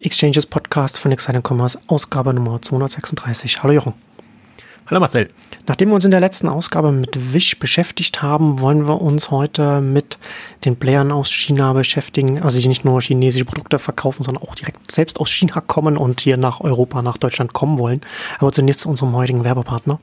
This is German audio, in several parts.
Exchanges Podcast von Exciting Commerce, Ausgabe Nummer 236. Hallo Jochen. Hallo Marcel. Nachdem wir uns in der letzten Ausgabe mit Wish beschäftigt haben, wollen wir uns heute mit den Playern aus China beschäftigen, also die nicht nur chinesische Produkte verkaufen, sondern auch direkt selbst aus China kommen und hier nach Europa, nach Deutschland kommen wollen. Aber zunächst zu unserem heutigen Werbepartner.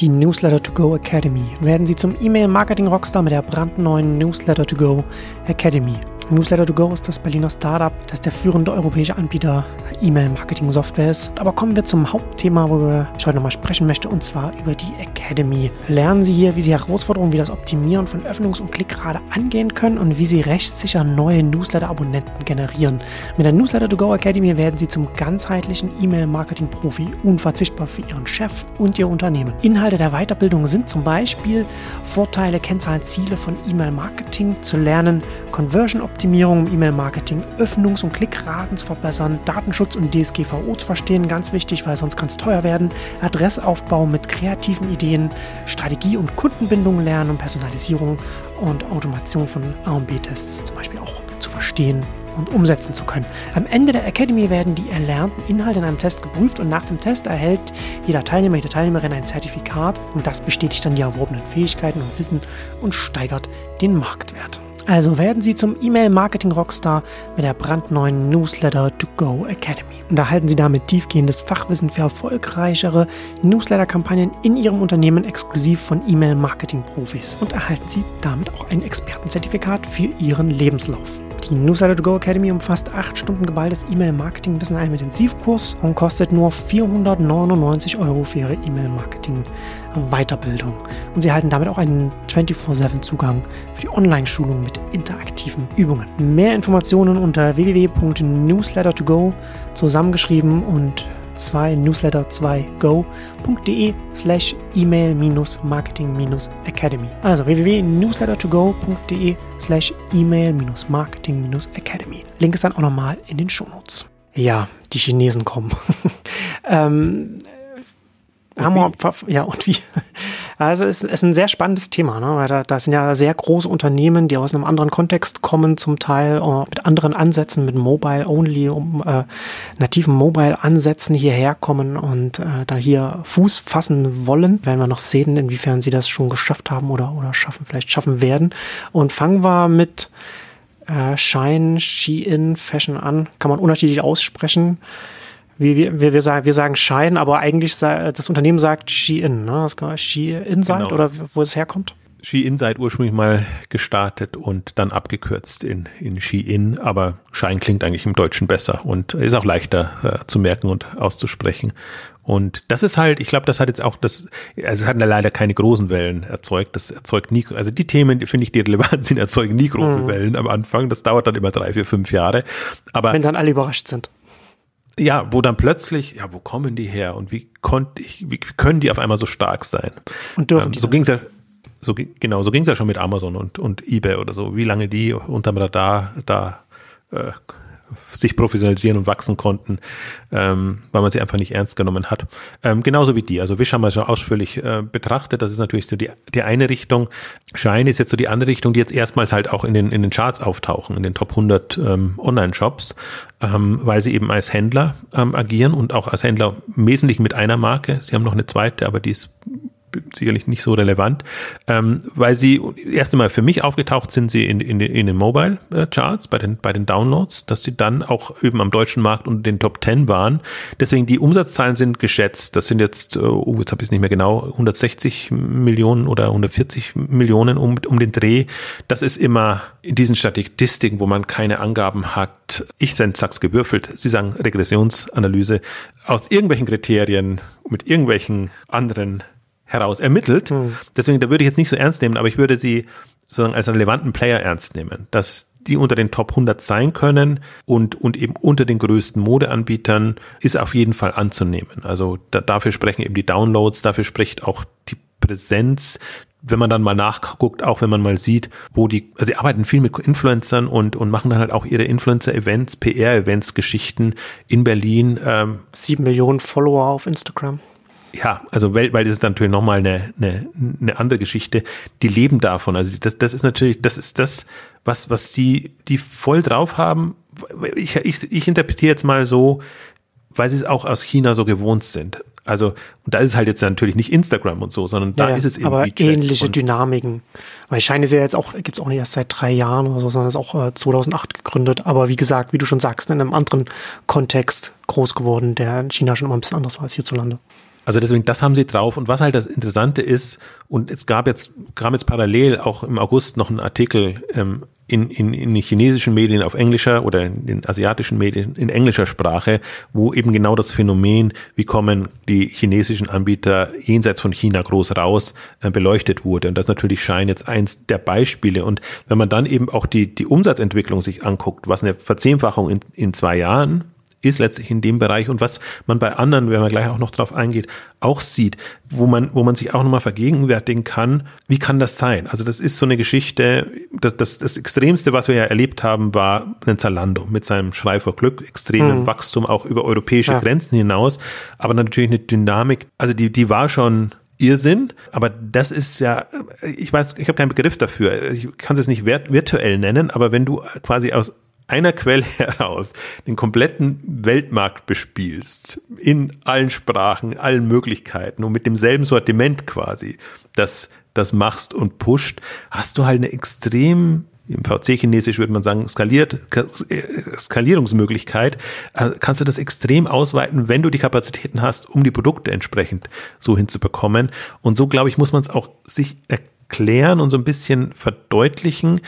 Die Newsletter to Go Academy. Werden Sie zum E-Mail-Marketing-Rockstar mit der brandneuen Newsletter to Go Academy. Newsletter to Go ist das Berliner Startup, das der führende europäische Anbieter E-Mail-Marketing-Software ist. Aber kommen wir zum Hauptthema, worüber ich heute nochmal sprechen möchte, und zwar über die Academy. Lernen Sie hier, wie Sie Herausforderungen wie das Optimieren von Öffnungs- und Klickrate angehen können und wie Sie rechtssicher neue Newsletter-Abonnenten generieren. Mit der Newsletter to Go Academy werden Sie zum ganzheitlichen E-Mail-Marketing-Profi, unverzichtbar für Ihren Chef und Ihr Unternehmen. Inhalte der Weiterbildung sind zum Beispiel Vorteile, Kennzahlen, Ziele von E-Mail-Marketing zu lernen, Conversion Optimierung im E-Mail-Marketing, Öffnungs- und Klickraten zu verbessern, Datenschutz und DSGVO zu verstehen, ganz wichtig, weil sonst kann es teuer werden, Adressaufbau mit kreativen Ideen, Strategie und Kundenbindung lernen und Personalisierung und Automation von A und B-Tests zum Beispiel auch zu verstehen und umsetzen zu können. Am Ende der Academy werden die erlernten Inhalte in einem Test geprüft und nach dem Test erhält jeder Teilnehmer, jede Teilnehmerin ein Zertifikat und das bestätigt dann die erworbenen Fähigkeiten und Wissen und steigert den Marktwert. Also werden Sie zum E-Mail-Marketing-Rockstar mit der brandneuen Newsletter To Go Academy. Und erhalten Sie damit tiefgehendes Fachwissen für erfolgreichere Newsletter-Kampagnen in Ihrem Unternehmen exklusiv von E-Mail-Marketing-Profis. Und erhalten Sie damit auch ein Expertenzertifikat für Ihren Lebenslauf. Die Newsletter to Go Academy umfasst 8 Stunden geballtes E-Mail-Marketing-Wissen in einem Intensivkurs und kostet nur 499 Euro für Ihre E-Mail-Marketing-Weiterbildung. Und Sie erhalten damit auch einen 24-7-Zugang für die Online-Schulung mit interaktiven Übungen. Mehr Informationen unter www.newslettertogo zusammengeschrieben und 2 newsletter 2 go.de slash email marketing academy. Also www.newslettertogo.de slash email marketing academy. Link ist dann auch nochmal in den Shownotes. Ja, die Chinesen kommen. ähm, wir, ja, und wie? Also es ist ein sehr spannendes Thema, ne? weil da, da sind ja sehr große Unternehmen, die aus einem anderen Kontext kommen, zum Teil uh, mit anderen Ansätzen, mit Mobile Only, um äh, nativen Mobile-Ansätzen hierher kommen und äh, da hier Fuß fassen wollen. Werden wir noch sehen, inwiefern sie das schon geschafft haben oder, oder schaffen, vielleicht schaffen werden. Und fangen wir mit äh, Shine, Shein, Fashion an. Kann man unterschiedlich aussprechen wir, wir, wir, sagen, wir sagen Shine, aber eigentlich das Unternehmen sagt Shein, ne? Das kann Shein sein genau, oder wo es herkommt? Shein seid ursprünglich mal gestartet und dann abgekürzt in, in Shein, aber Shine klingt eigentlich im Deutschen besser und ist auch leichter äh, zu merken und auszusprechen. Und das ist halt, ich glaube, das hat jetzt auch das, also es hat leider keine großen Wellen erzeugt. Das erzeugt nie, also die Themen, finde ich, die relevant sind, erzeugen nie große mhm. Wellen am Anfang. Das dauert dann immer drei, vier, fünf Jahre. Aber wenn dann alle überrascht sind ja, wo dann plötzlich, ja, wo kommen die her und wie konnte ich, wie können die auf einmal so stark sein? Und dürfen ähm, die so ging ja, so genau, so ging es ja schon mit Amazon und und eBay oder so, wie lange die unterm Radar da äh, sich professionalisieren und wachsen konnten, ähm, weil man sie einfach nicht ernst genommen hat. Ähm, genauso wie die. Also Wish haben wir schon ausführlich äh, betrachtet. Das ist natürlich so die, die eine Richtung. Shine ist jetzt so die andere Richtung, die jetzt erstmals halt auch in den, in den Charts auftauchen, in den Top 100 ähm, Online-Shops, ähm, weil sie eben als Händler ähm, agieren und auch als Händler im Wesentlichen mit einer Marke. Sie haben noch eine zweite, aber die ist sicherlich nicht so relevant, ähm, weil sie erst einmal für mich aufgetaucht sind sie in, in, in den Mobile äh, Charts, bei den, bei den Downloads, dass sie dann auch eben am deutschen Markt unter den Top 10 waren. Deswegen die Umsatzzahlen sind geschätzt. Das sind jetzt, äh, oh, jetzt habe ich es nicht mehr genau, 160 Millionen oder 140 Millionen um, um den Dreh. Das ist immer in diesen Statistiken, wo man keine Angaben hat. Ich sag's gewürfelt. Sie sagen Regressionsanalyse aus irgendwelchen Kriterien mit irgendwelchen anderen heraus ermittelt. Mhm. Deswegen, da würde ich jetzt nicht so ernst nehmen, aber ich würde sie sozusagen als relevanten Player ernst nehmen, dass die unter den Top 100 sein können und, und eben unter den größten Modeanbietern ist auf jeden Fall anzunehmen. Also da, dafür sprechen eben die Downloads, dafür spricht auch die Präsenz, wenn man dann mal nachguckt, auch wenn man mal sieht, wo die, also sie arbeiten viel mit Influencern und, und machen dann halt auch ihre Influencer-Events, PR-Events, Geschichten in Berlin. Ähm, Sieben Millionen Follower auf Instagram ja, also weltweit ist es natürlich nochmal eine, eine, eine andere Geschichte. Die leben davon. Also das, das ist natürlich, das ist das, was, was sie, die voll drauf haben, ich, ich, ich interpretiere jetzt mal so, weil sie es auch aus China so gewohnt sind. Also, und da ist es halt jetzt natürlich nicht Instagram und so, sondern da Ja, ist es eben aber WeChat. ähnliche Dynamiken. Weil Shine ist ja jetzt auch, gibt es auch nicht erst seit drei Jahren oder so, sondern ist auch äh, 2008 gegründet. Aber wie gesagt, wie du schon sagst, in einem anderen Kontext groß geworden, der in China schon immer ein bisschen anders war als hierzulande. Also deswegen, das haben sie drauf. Und was halt das Interessante ist, und es gab jetzt, kam jetzt parallel auch im August noch ein Artikel ähm, in, in, in den chinesischen Medien auf englischer oder in den asiatischen Medien in englischer Sprache, wo eben genau das Phänomen, wie kommen die chinesischen Anbieter jenseits von China groß raus, äh, beleuchtet wurde. Und das natürlich Schein jetzt eins der Beispiele. Und wenn man dann eben auch die, die Umsatzentwicklung sich anguckt, was eine Verzehnfachung in, in zwei Jahren ist letztlich in dem Bereich und was man bei anderen, wenn man gleich auch noch drauf eingeht, auch sieht, wo man, wo man sich auch nochmal vergegenwärtigen kann, wie kann das sein? Also das ist so eine Geschichte, das, das, das Extremste, was wir ja erlebt haben, war ein Zalando mit seinem Schrei vor Glück, extremem Mhm. Wachstum auch über europäische Ja. Grenzen hinaus, aber natürlich eine Dynamik, also die, die war schon Irrsinn, aber das ist ja, ich weiß, ich habe keinen Begriff dafür, ich kann es jetzt nicht virt- virtuell nennen, aber wenn du quasi aus einer Quelle heraus den kompletten Weltmarkt bespielst, in allen Sprachen, allen Möglichkeiten und mit demselben Sortiment quasi, das, das machst und pusht, hast du halt eine extrem im VC-Chinesisch würde man sagen, skaliert, äh, Skalierungsmöglichkeit, äh, kannst du das extrem ausweiten, wenn du die Kapazitäten hast, um die Produkte entsprechend so hinzubekommen. Und so, glaube ich, muss man es auch sich erklären und so ein bisschen verdeutlichen.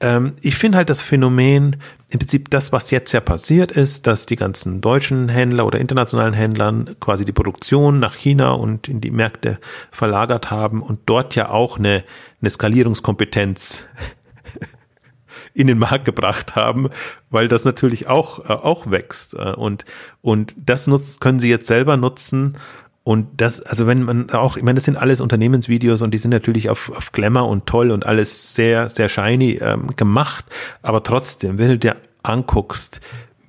Ähm, ich finde halt das Phänomen, im Prinzip das, was jetzt ja passiert ist, dass die ganzen deutschen Händler oder internationalen Händlern quasi die Produktion nach China und in die Märkte verlagert haben und dort ja auch eine, eine Skalierungskompetenz in den Markt gebracht haben, weil das natürlich auch, äh, auch wächst. Äh, und, und das nutzt, können sie jetzt selber nutzen. Und das, also wenn man auch, ich meine, das sind alles Unternehmensvideos und die sind natürlich auf, auf Glamour und toll und alles sehr, sehr shiny ähm, gemacht. Aber trotzdem, wenn du dir anguckst,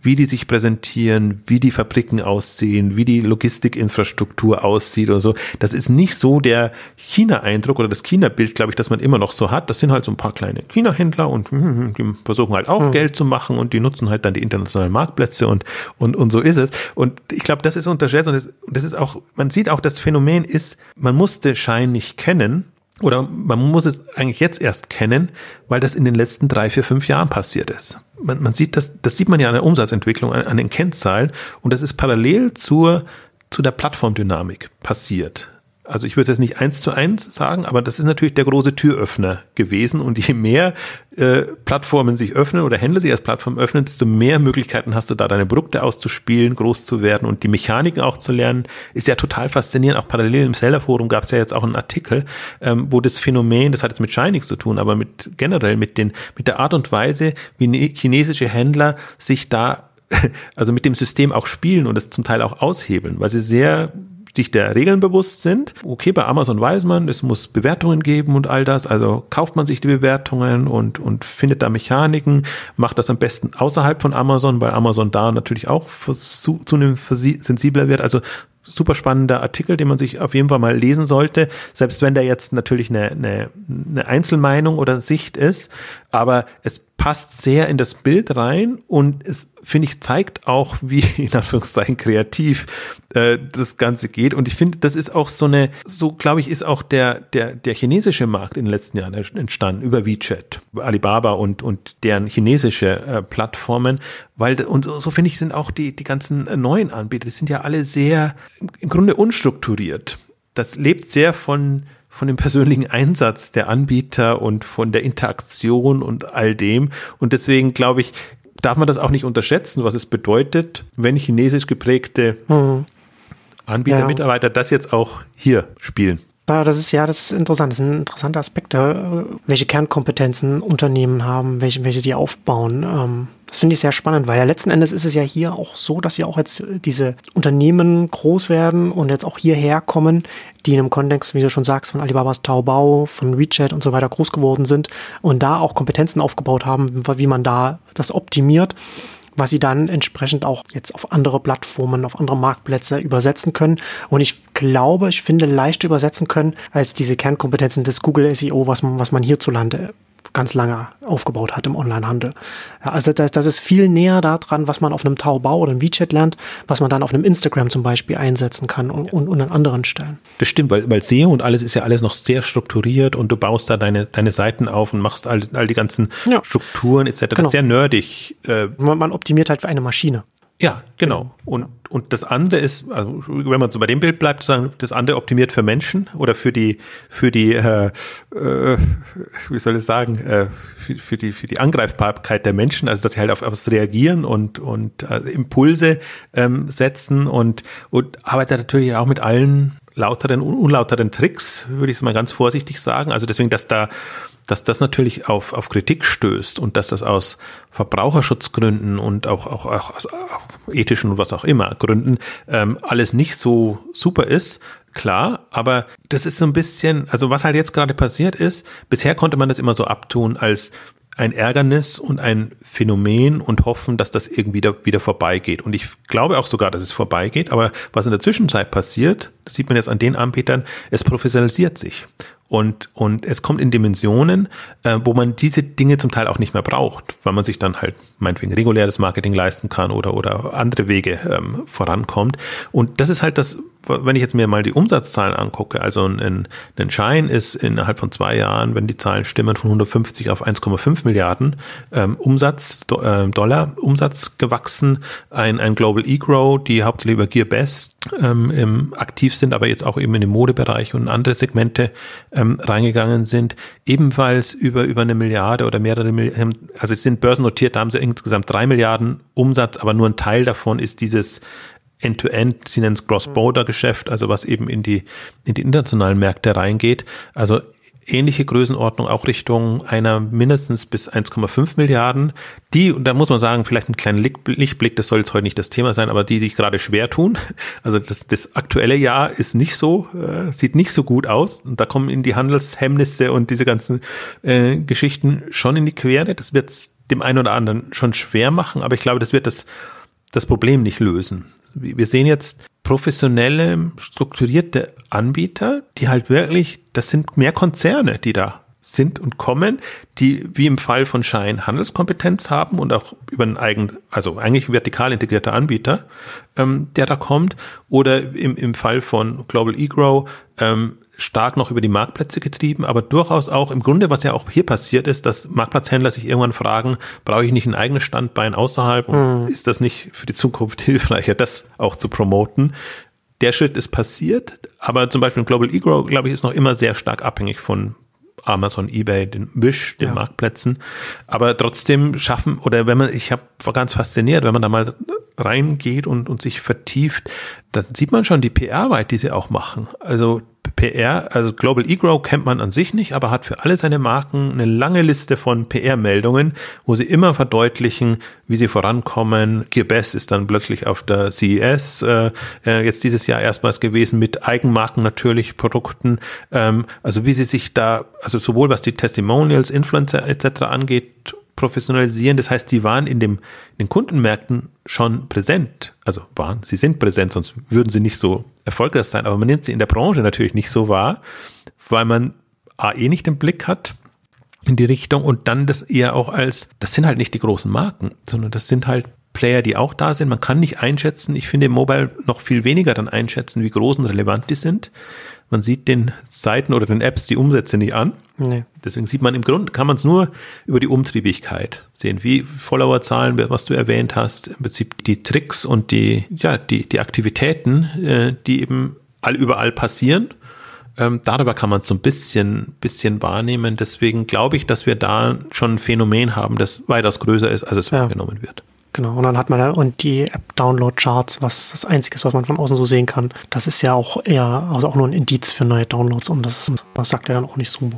wie die sich präsentieren, wie die Fabriken aussehen, wie die Logistikinfrastruktur aussieht oder so. Das ist nicht so der China-Eindruck oder das China-Bild, glaube ich, das man immer noch so hat. Das sind halt so ein paar kleine China-Händler und hm, die versuchen halt auch Geld zu machen und die nutzen halt dann die internationalen Marktplätze und, und, und so ist es. Und ich glaube, das ist unterschätzt und das, das ist auch, man sieht auch, das Phänomen ist, man musste Schein nicht kennen, oder man muss es eigentlich jetzt erst kennen, weil das in den letzten drei, vier, fünf Jahren passiert ist. Man, man sieht das, das sieht man ja an der Umsatzentwicklung, an, an den Kennzahlen und das ist parallel zur, zu der Plattformdynamik passiert. Also ich würde es jetzt nicht eins zu eins sagen, aber das ist natürlich der große Türöffner gewesen. Und je mehr äh, Plattformen sich öffnen oder Händler sich als Plattform öffnen, desto mehr Möglichkeiten hast du da, deine Produkte auszuspielen, groß zu werden und die Mechaniken auch zu lernen. Ist ja total faszinierend. Auch parallel im Seller-Forum gab es ja jetzt auch einen Artikel, ähm, wo das Phänomen, das hat jetzt mit Shine nichts zu tun, aber mit generell mit den mit der Art und Weise, wie ne- chinesische Händler sich da also mit dem System auch spielen und es zum Teil auch aushebeln, weil sie sehr sich der Regeln bewusst sind. Okay, bei Amazon weiß man, es muss Bewertungen geben und all das. Also kauft man sich die Bewertungen und, und findet da Mechaniken, macht das am besten außerhalb von Amazon, weil Amazon da natürlich auch zu, zunehmend sensibler wird. Also super spannender Artikel, den man sich auf jeden Fall mal lesen sollte, selbst wenn der jetzt natürlich eine, eine, eine Einzelmeinung oder Sicht ist, aber es passt sehr in das Bild rein und es, finde ich, zeigt auch, wie in Anführungszeichen kreativ äh, das Ganze geht. Und ich finde, das ist auch so eine, so glaube ich, ist auch der, der, der chinesische Markt in den letzten Jahren entstanden über WeChat, Alibaba und, und deren chinesische äh, Plattformen, weil, und so, so finde ich, sind auch die, die ganzen neuen Anbieter, die sind ja alle sehr, im Grunde unstrukturiert. Das lebt sehr von, von dem persönlichen Einsatz der Anbieter und von der Interaktion und all dem. Und deswegen glaube ich, darf man das auch nicht unterschätzen, was es bedeutet, wenn chinesisch geprägte Mhm. Anbieter, Ja. Mitarbeiter das jetzt auch hier spielen. Ja, das ist ja, das ist interessant. Das sind interessante Aspekte, welche Kernkompetenzen Unternehmen haben, welche, welche die aufbauen. Ähm, Das finde ich sehr spannend, weil ja letzten Endes ist es ja hier auch so, dass ja auch jetzt diese Unternehmen groß werden und jetzt auch hierher kommen, die in einem Kontext, wie du schon sagst, von Alibabas Taobao, von WeChat und so weiter groß geworden sind und da auch Kompetenzen aufgebaut haben, wie man da das optimiert was sie dann entsprechend auch jetzt auf andere Plattformen, auf andere Marktplätze übersetzen können. Und ich glaube, ich finde leichter übersetzen können als diese Kernkompetenzen des Google SEO, was man, was man hierzulande ganz lange aufgebaut hat im Onlinehandel. Ja, also das, das ist viel näher daran, was man auf einem Taobao oder einem WeChat lernt, was man dann auf einem Instagram zum Beispiel einsetzen kann und, und, und an anderen Stellen. Das stimmt, weil, weil SEO und alles ist ja alles noch sehr strukturiert und du baust da deine, deine Seiten auf und machst all, all die ganzen ja. Strukturen etc. Genau. Das ist sehr nerdig. Äh, man, man optimiert halt für eine Maschine. Ja, genau. Und, und das andere ist, also wenn man so bei dem Bild bleibt, sagen, das andere optimiert für Menschen oder für die, für die, äh, äh, wie soll ich sagen, äh, für, für, die, für die Angreifbarkeit der Menschen, also dass sie halt auf, was reagieren und, und äh, Impulse ähm, setzen und, und arbeitet natürlich auch mit allen lauteren und unlauteren Tricks, würde ich es mal ganz vorsichtig sagen. Also deswegen, dass da dass das natürlich auf, auf Kritik stößt und dass das aus Verbraucherschutzgründen und auch, auch, auch aus ethischen und was auch immer Gründen ähm, alles nicht so super ist, klar, aber das ist so ein bisschen, also was halt jetzt gerade passiert ist, bisher konnte man das immer so abtun als ein Ärgernis und ein Phänomen und hoffen, dass das irgendwie wieder, wieder vorbeigeht. Und ich glaube auch sogar, dass es vorbeigeht, aber was in der Zwischenzeit passiert, das sieht man jetzt an den Anbietern, es professionalisiert sich. Und, und es kommt in Dimensionen, äh, wo man diese Dinge zum Teil auch nicht mehr braucht, weil man sich dann halt meinetwegen reguläres Marketing leisten kann oder, oder andere Wege ähm, vorankommt. Und das ist halt das, wenn ich jetzt mir mal die Umsatzzahlen angucke, also ein, ein Schein ist innerhalb von zwei Jahren, wenn die Zahlen stimmen, von 150 auf 1,5 Milliarden ähm, Umsatz, do, äh, Dollar Umsatz gewachsen. Ein, ein Global E-Grow, die hauptsächlich über Gearbest ähm, aktiv sind, aber jetzt auch eben in dem Modebereich und andere Segmente ähm, reingegangen sind, ebenfalls über, über eine Milliarde oder mehrere Milliarden, also sie sind börsennotiert, da haben sie insgesamt drei Milliarden Umsatz, aber nur ein Teil davon ist dieses End-to-End, sie nennen es Cross-Border-Geschäft, also was eben in die, in die internationalen Märkte reingeht. Also ähnliche Größenordnung auch Richtung einer mindestens bis 1,5 Milliarden, die, und da muss man sagen, vielleicht ein kleiner Lichtblick, das soll jetzt heute nicht das Thema sein, aber die sich gerade schwer tun. Also das, das aktuelle Jahr ist nicht so, äh, sieht nicht so gut aus und da kommen in die Handelshemmnisse und diese ganzen äh, Geschichten schon in die Quere. Das wird dem einen oder anderen schon schwer machen, aber ich glaube, das wird das, das Problem nicht lösen wir sehen jetzt professionelle, strukturierte Anbieter, die halt wirklich, das sind mehr Konzerne, die da sind und kommen, die wie im Fall von Shine Handelskompetenz haben und auch über einen eigenen, also eigentlich vertikal integrierter Anbieter, ähm, der da kommt, oder im, im Fall von Global eGrow ähm, stark noch über die Marktplätze getrieben, aber durchaus auch im Grunde, was ja auch hier passiert ist, dass Marktplatzhändler sich irgendwann fragen, brauche ich nicht ein eigenes Standbein außerhalb und mhm. ist das nicht für die Zukunft hilfreicher, das auch zu promoten? Der Schritt ist passiert, aber zum Beispiel Global eGrow, glaube ich, ist noch immer sehr stark abhängig von Amazon, eBay, den Wish, den ja. Marktplätzen. Aber trotzdem schaffen, oder wenn man, ich habe ganz fasziniert, wenn man da mal reingeht und, und sich vertieft, dann sieht man schon die PR-Arbeit, die sie auch machen. Also PR, also Global eGrow kennt man an sich nicht, aber hat für alle seine Marken eine lange Liste von PR-Meldungen, wo sie immer verdeutlichen, wie sie vorankommen. Gearbest ist dann plötzlich auf der CES äh, äh, jetzt dieses Jahr erstmals gewesen mit Eigenmarken natürlich, Produkten. Ähm, also wie sie sich da, also sowohl was die Testimonials, Influencer etc. angeht, professionalisieren. Das heißt, sie waren in, dem, in den Kundenmärkten schon präsent. Also waren, sie sind präsent, sonst würden sie nicht so erfolgreich sein. Aber man nimmt sie in der Branche natürlich nicht so wahr, weil man A, eh nicht den Blick hat in die Richtung und dann das eher auch als, das sind halt nicht die großen Marken, sondern das sind halt Player, die auch da sind. Man kann nicht einschätzen, ich finde Mobile noch viel weniger dann einschätzen, wie groß und relevant die sind. Man sieht den Seiten oder den Apps die Umsätze nicht an. Nee. Deswegen sieht man im Grunde, kann man es nur über die Umtriebigkeit sehen, wie Followerzahlen, was du erwähnt hast, im Prinzip die Tricks und die, ja, die, die Aktivitäten, äh, die eben all überall passieren. Ähm, darüber kann man es so ein bisschen, bisschen wahrnehmen. Deswegen glaube ich, dass wir da schon ein Phänomen haben, das weitaus größer ist, als es ja. wahrgenommen wird. Genau, und dann hat man da und die App-Download-Charts, was das Einzige ist, was man von außen so sehen kann. Das ist ja auch eher, also auch nur ein Indiz für neue Downloads und das, ist, das sagt ja dann auch nicht so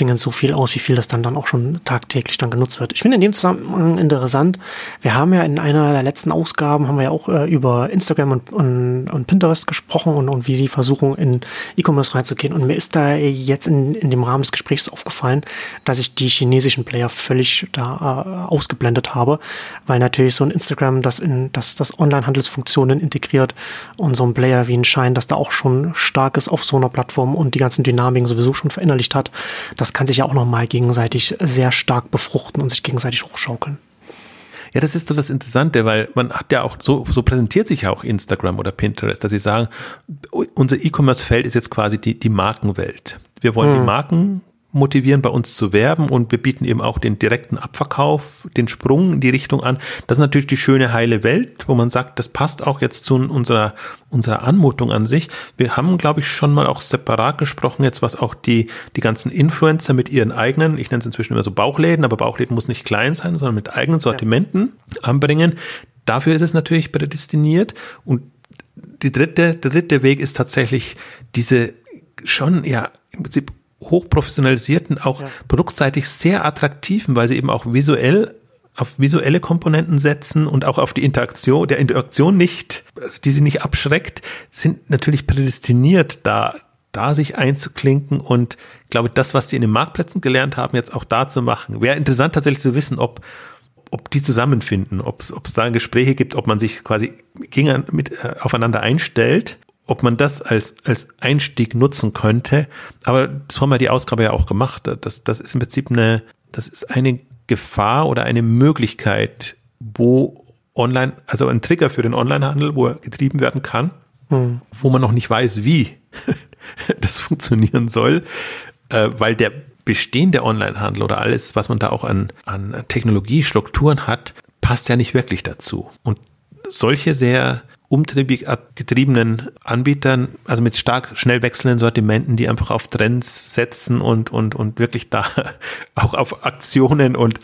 zwingend so viel aus, wie viel das dann, dann auch schon tagtäglich dann genutzt wird. Ich finde in dem Zusammenhang interessant, wir haben ja in einer der letzten Ausgaben, haben wir ja auch äh, über Instagram und, und, und Pinterest gesprochen und, und wie sie versuchen, in E-Commerce reinzugehen. Und mir ist da jetzt in, in dem Rahmen des Gesprächs aufgefallen, dass ich die chinesischen Player völlig da äh, ausgeblendet habe, weil natürlich so ein Instagram, das in das, das Online-Handelsfunktionen integriert und so ein Player wie ein Shine, das da auch schon stark ist auf so einer Plattform und die ganzen Dynamiken sowieso schon verinnerlicht hat, das das kann sich ja auch nochmal gegenseitig sehr stark befruchten und sich gegenseitig hochschaukeln. Ja, das ist so das Interessante, weil man hat ja auch, so, so präsentiert sich ja auch Instagram oder Pinterest, dass sie sagen, unser E-Commerce-Feld ist jetzt quasi die, die Markenwelt. Wir wollen hm. die Marken motivieren, bei uns zu werben und wir bieten eben auch den direkten Abverkauf, den Sprung in die Richtung an. Das ist natürlich die schöne heile Welt, wo man sagt, das passt auch jetzt zu unserer, unserer Anmutung an sich. Wir haben, glaube ich, schon mal auch separat gesprochen, jetzt was auch die, die ganzen Influencer mit ihren eigenen, ich nenne es inzwischen immer so Bauchläden, aber Bauchläden muss nicht klein sein, sondern mit eigenen Sortimenten ja. anbringen. Dafür ist es natürlich prädestiniert und die dritte, der dritte Weg ist tatsächlich diese schon ja im Prinzip hochprofessionalisierten, auch ja. produktseitig sehr attraktiven, weil sie eben auch visuell auf visuelle Komponenten setzen und auch auf die Interaktion, der Interaktion nicht, also die sie nicht abschreckt, sind natürlich prädestiniert, da, da sich einzuklinken und glaube, das, was sie in den Marktplätzen gelernt haben, jetzt auch da zu machen. Wäre interessant tatsächlich zu wissen, ob, ob die zusammenfinden, ob es da Gespräche gibt, ob man sich quasi gegen, mit, äh, aufeinander einstellt ob man das als, als Einstieg nutzen könnte. Aber das haben wir die Ausgabe ja auch gemacht. Das, das ist im Prinzip eine, das ist eine Gefahr oder eine Möglichkeit, wo online, also ein Trigger für den Onlinehandel, wo er getrieben werden kann, hm. wo man noch nicht weiß, wie das funktionieren soll, äh, weil der bestehende Onlinehandel oder alles, was man da auch an, an Technologiestrukturen hat, passt ja nicht wirklich dazu. Und solche sehr umtriebig getriebenen Anbietern, also mit stark schnell wechselnden Sortimenten, die einfach auf Trends setzen und, und, und wirklich da auch auf Aktionen und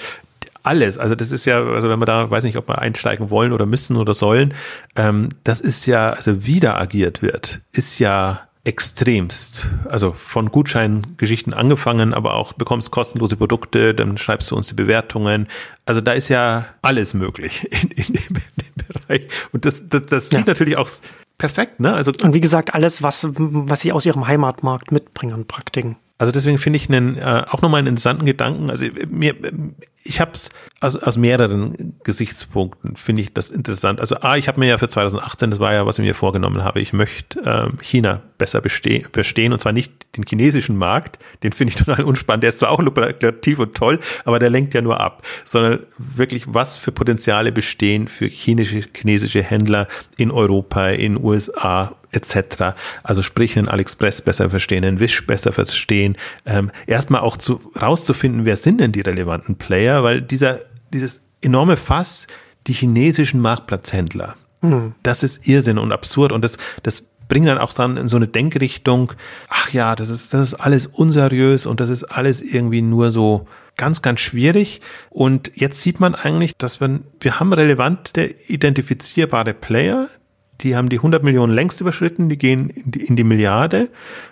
alles. Also das ist ja, also wenn wir da, weiß nicht, ob wir einsteigen wollen oder müssen oder sollen, ähm, das ist ja, also wieder agiert wird, ist ja extremst. Also von Gutscheingeschichten angefangen, aber auch bekommst kostenlose Produkte, dann schreibst du uns die Bewertungen. Also da ist ja alles möglich in, in, dem, in dem, Bereich. Und das, das, das ja. natürlich auch perfekt, ne? Also und wie gesagt, alles, was, was sie aus ihrem Heimatmarkt mitbringen Praktiken. Also deswegen finde ich einen, äh, auch nochmal einen interessanten Gedanken. Also mir, ich habe es also aus mehreren Gesichtspunkten finde ich das interessant. Also A, ich habe mir ja für 2018, das war ja, was ich mir vorgenommen habe, ich möchte ähm, China besser bestehen, bestehen und zwar nicht den chinesischen Markt, den finde ich total unspannend, der ist zwar auch lukrativ und toll, aber der lenkt ja nur ab, sondern wirklich, was für Potenziale bestehen für chinesische, chinesische Händler in Europa, in USA, etc. Also sprich, einen AliExpress besser verstehen, einen Wish besser verstehen, ähm, erstmal auch zu, rauszufinden, wer sind denn die relevanten Player, weil dieser, dieses enorme Fass, die chinesischen Marktplatzhändler, mhm. das ist Irrsinn und absurd und das, das bringt dann auch dann in so eine Denkrichtung, ach ja, das ist, das ist alles unseriös und das ist alles irgendwie nur so ganz, ganz schwierig. Und jetzt sieht man eigentlich, dass wir, wir haben relevante, identifizierbare Player, die haben die 100 Millionen längst überschritten, die gehen in die, in die Milliarde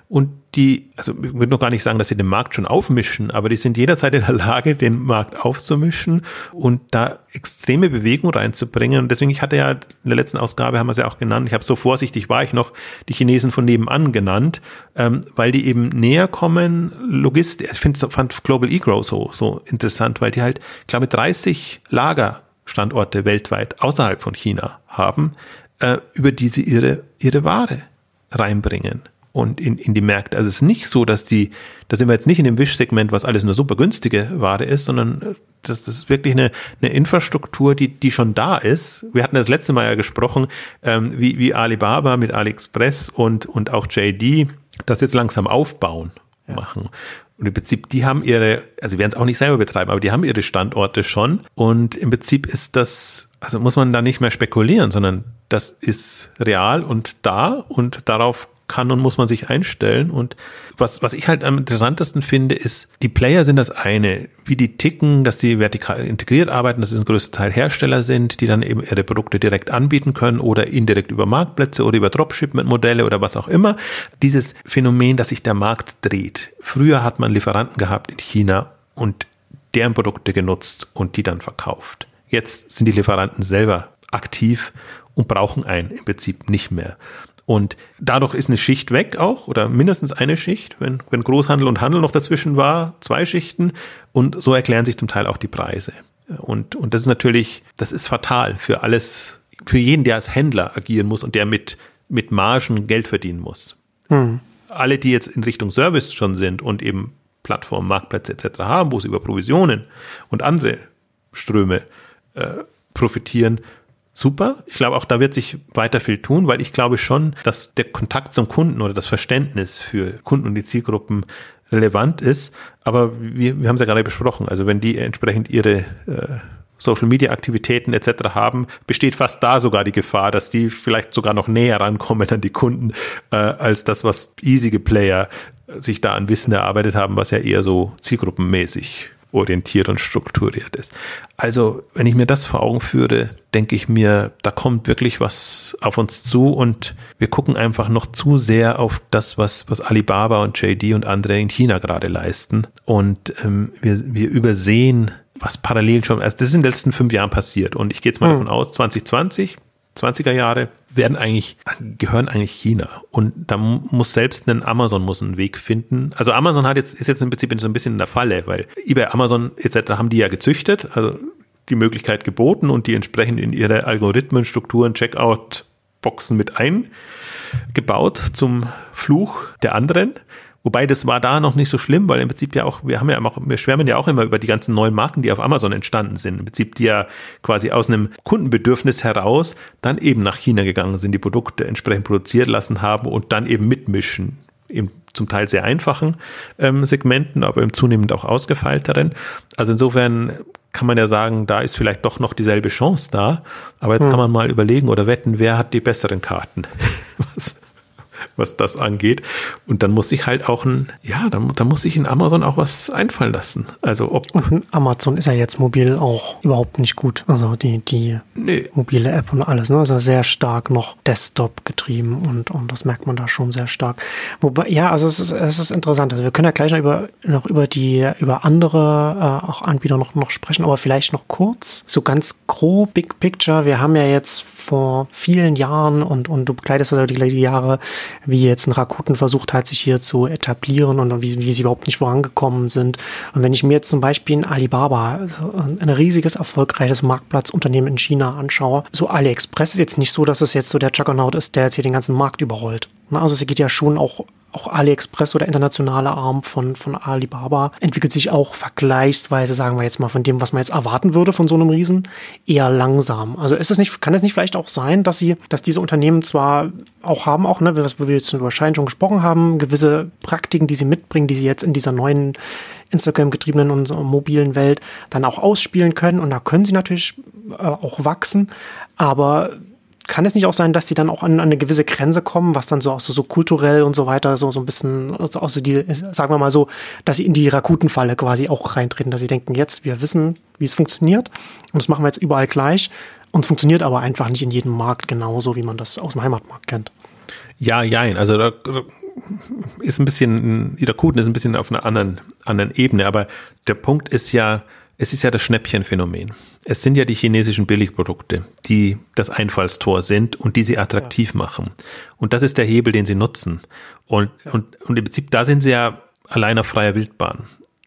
und die, also ich würde noch gar nicht sagen, dass sie den Markt schon aufmischen, aber die sind jederzeit in der Lage, den Markt aufzumischen und da extreme Bewegung reinzubringen. Und deswegen, ich hatte ja in der letzten Ausgabe, haben wir es ja auch genannt, ich habe so vorsichtig war ich noch, die Chinesen von nebenan genannt, ähm, weil die eben näher kommen, Logistik, ich finde, fand Global E-Grow so, so interessant, weil die halt, ich glaube, 30 Lagerstandorte weltweit außerhalb von China haben, äh, über die sie ihre, ihre Ware reinbringen und in, in die Märkte. Also es ist nicht so, dass die, da sind wir jetzt nicht in dem Wischsegment, was alles nur super günstige Ware ist, sondern äh, das, das ist wirklich eine, eine Infrastruktur, die, die schon da ist. Wir hatten das letzte Mal ja gesprochen, ähm, wie, wie Alibaba mit AliExpress und, und auch JD das jetzt langsam aufbauen ja. machen. Und im Prinzip, die haben ihre, also werden es auch nicht selber betreiben, aber die haben ihre Standorte schon. Und im Prinzip ist das, also muss man da nicht mehr spekulieren, sondern das ist real und da und darauf kann und muss man sich einstellen. Und was, was ich halt am interessantesten finde, ist, die Player sind das eine, wie die ticken, dass die vertikal integriert arbeiten, dass es ein größter Teil Hersteller sind, die dann eben ihre Produkte direkt anbieten können oder indirekt über Marktplätze oder über Dropshipment-Modelle oder was auch immer. Dieses Phänomen, dass sich der Markt dreht. Früher hat man Lieferanten gehabt in China und deren Produkte genutzt und die dann verkauft. Jetzt sind die Lieferanten selber aktiv und brauchen einen im Prinzip nicht mehr. Und dadurch ist eine Schicht weg auch oder mindestens eine Schicht, wenn, wenn Großhandel und Handel noch dazwischen war, zwei Schichten. Und so erklären sich zum Teil auch die Preise. Und, und das ist natürlich, das ist fatal für alles, für jeden, der als Händler agieren muss und der mit, mit Margen Geld verdienen muss. Mhm. Alle, die jetzt in Richtung Service schon sind und eben Plattformen, Marktplätze etc. haben, wo sie über Provisionen und andere Ströme äh, profitieren, super. Ich glaube, auch da wird sich weiter viel tun, weil ich glaube schon, dass der Kontakt zum Kunden oder das Verständnis für Kunden und die Zielgruppen relevant ist. Aber wir, wir haben es ja gerade besprochen. Also wenn die entsprechend ihre äh, Social Media Aktivitäten etc. haben, besteht fast da sogar die Gefahr, dass die vielleicht sogar noch näher rankommen an die Kunden, äh, als das, was easige Player sich da an Wissen erarbeitet haben, was ja eher so zielgruppenmäßig orientiert und strukturiert ist. Also, wenn ich mir das vor Augen führe, denke ich mir, da kommt wirklich was auf uns zu und wir gucken einfach noch zu sehr auf das, was, was Alibaba und JD und andere in China gerade leisten. Und ähm, wir, wir übersehen, was parallel schon, also das ist in den letzten fünf Jahren passiert. Und ich gehe jetzt mal mhm. davon aus, 2020 20er Jahre werden eigentlich, gehören eigentlich China. Und da muss selbst ein Amazon muss einen Weg finden. Also Amazon hat jetzt, ist jetzt im Prinzip so ein bisschen in der Falle, weil eBay, Amazon etc. haben die ja gezüchtet, also die Möglichkeit geboten und die entsprechend in ihre Algorithmen, Strukturen, Checkout-Boxen mit eingebaut zum Fluch der anderen. Wobei das war da noch nicht so schlimm, weil im Prinzip ja auch, wir haben ja auch, wir schwärmen ja auch immer über die ganzen neuen Marken, die auf Amazon entstanden sind. Im Prinzip, die ja quasi aus einem Kundenbedürfnis heraus dann eben nach China gegangen sind, die Produkte entsprechend produziert lassen haben und dann eben mitmischen. Eben zum Teil sehr einfachen ähm, Segmenten, aber im zunehmend auch ausgefeilteren. Also insofern kann man ja sagen, da ist vielleicht doch noch dieselbe Chance da. Aber jetzt hm. kann man mal überlegen oder wetten, wer hat die besseren Karten? Was, was das angeht. Und dann muss ich halt auch ein, ja, dann, dann muss ich in Amazon auch was einfallen lassen. Also ob. Und Amazon ist ja jetzt mobil auch überhaupt nicht gut. Also die, die nee. mobile App und alles, ne? Also sehr stark noch Desktop getrieben und, und das merkt man da schon sehr stark. Wobei, ja, also es ist, es ist interessant. Also wir können ja gleich noch über, noch über die, über andere äh, auch Anbieter noch, noch sprechen, aber vielleicht noch kurz, so ganz grob, Big Picture. Wir haben ja jetzt vor vielen Jahren und, und du begleitest also die, die Jahre wie jetzt ein Rakuten versucht hat, sich hier zu etablieren und wie, wie sie überhaupt nicht vorangekommen sind. Und wenn ich mir jetzt zum Beispiel ein Alibaba, also ein riesiges, erfolgreiches Marktplatzunternehmen in China anschaue, so AliExpress ist jetzt nicht so, dass es jetzt so der Juggernaut ist, der jetzt hier den ganzen Markt überrollt. Also es geht ja schon auch auch AliExpress oder internationale Arm von, von Alibaba entwickelt sich auch vergleichsweise, sagen wir jetzt mal, von dem, was man jetzt erwarten würde von so einem Riesen, eher langsam. Also ist es nicht, kann es nicht vielleicht auch sein, dass sie, dass diese Unternehmen zwar auch haben, auch, ne, was wir jetzt über Schein schon gesprochen haben, gewisse Praktiken, die sie mitbringen, die sie jetzt in dieser neuen Instagram-getriebenen und mobilen Welt dann auch ausspielen können. Und da können sie natürlich äh, auch wachsen. Aber kann es nicht auch sein, dass die dann auch an, an, eine gewisse Grenze kommen, was dann so auch so, so kulturell und so weiter, so, so ein bisschen, also auch so die, sagen wir mal so, dass sie in die Rakutenfalle quasi auch reintreten, dass sie denken, jetzt, wir wissen, wie es funktioniert und das machen wir jetzt überall gleich und es funktioniert aber einfach nicht in jedem Markt genauso, wie man das aus dem Heimatmarkt kennt. Ja, jein, also da ist ein bisschen, Irakuten ist ein bisschen auf einer anderen, anderen Ebene, aber der Punkt ist ja, es ist ja das Schnäppchenphänomen. Es sind ja die chinesischen Billigprodukte, die das Einfallstor sind und die sie attraktiv ja. machen. Und das ist der Hebel, den sie nutzen. Und, ja. und, und im Prinzip, da sind sie ja allein auf freier Wildbahn.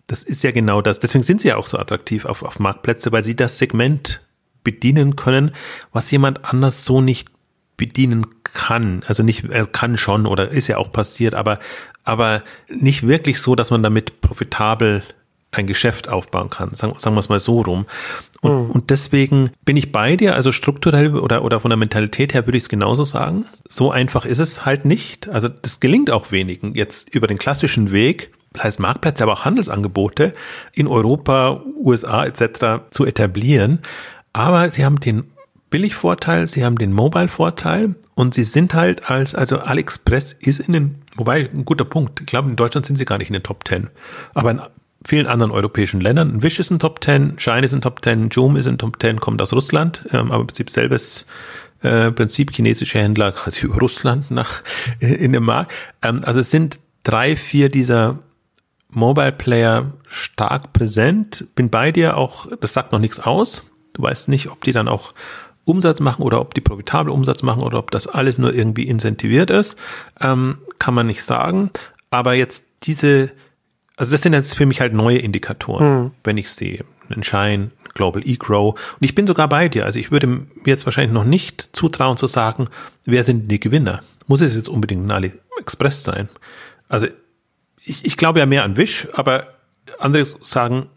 Das ist ja genau das. Deswegen sind sie ja auch so attraktiv auf, auf Marktplätze, weil sie das Segment bedienen können, was jemand anders so nicht bedienen kann. Also nicht, er kann schon oder ist ja auch passiert, aber, aber nicht wirklich so, dass man damit profitabel ein Geschäft aufbauen kann. Sagen, sagen wir es mal so rum. Und, mhm. und deswegen bin ich bei dir, also strukturell oder, oder von der Mentalität her würde ich es genauso sagen. So einfach ist es halt nicht. Also das gelingt auch wenigen jetzt über den klassischen Weg, das heißt Marktplätze, aber auch Handelsangebote in Europa, USA etc. zu etablieren. Aber sie haben den Billigvorteil, sie haben den Mobile-Vorteil und sie sind halt als, also AliExpress ist in den, wobei ein guter Punkt, ich glaube in Deutschland sind sie gar nicht in den Top Ten, aber in vielen anderen europäischen Ländern. Wish ist ein Top 10, Shine ist ein Top 10, Joom ist ein Top 10, kommt aus Russland, ähm, aber im Prinzip selbes äh, Prinzip chinesische Händler quasi über Russland nach äh, in dem Markt. Ähm, also es sind drei, vier dieser Mobile Player stark präsent. Bin bei dir auch, das sagt noch nichts aus. Du weißt nicht, ob die dann auch Umsatz machen oder ob die profitabel Umsatz machen oder ob das alles nur irgendwie incentiviert ist, ähm, kann man nicht sagen. Aber jetzt diese also das sind jetzt für mich halt neue Indikatoren, mhm. wenn ich sehe. Ein Shine, Global E-Grow. Und ich bin sogar bei dir. Also ich würde mir jetzt wahrscheinlich noch nicht zutrauen zu sagen, wer sind die Gewinner? Muss es jetzt unbedingt ein AliExpress sein? Also ich, ich glaube ja mehr an Wish, aber andere sagen,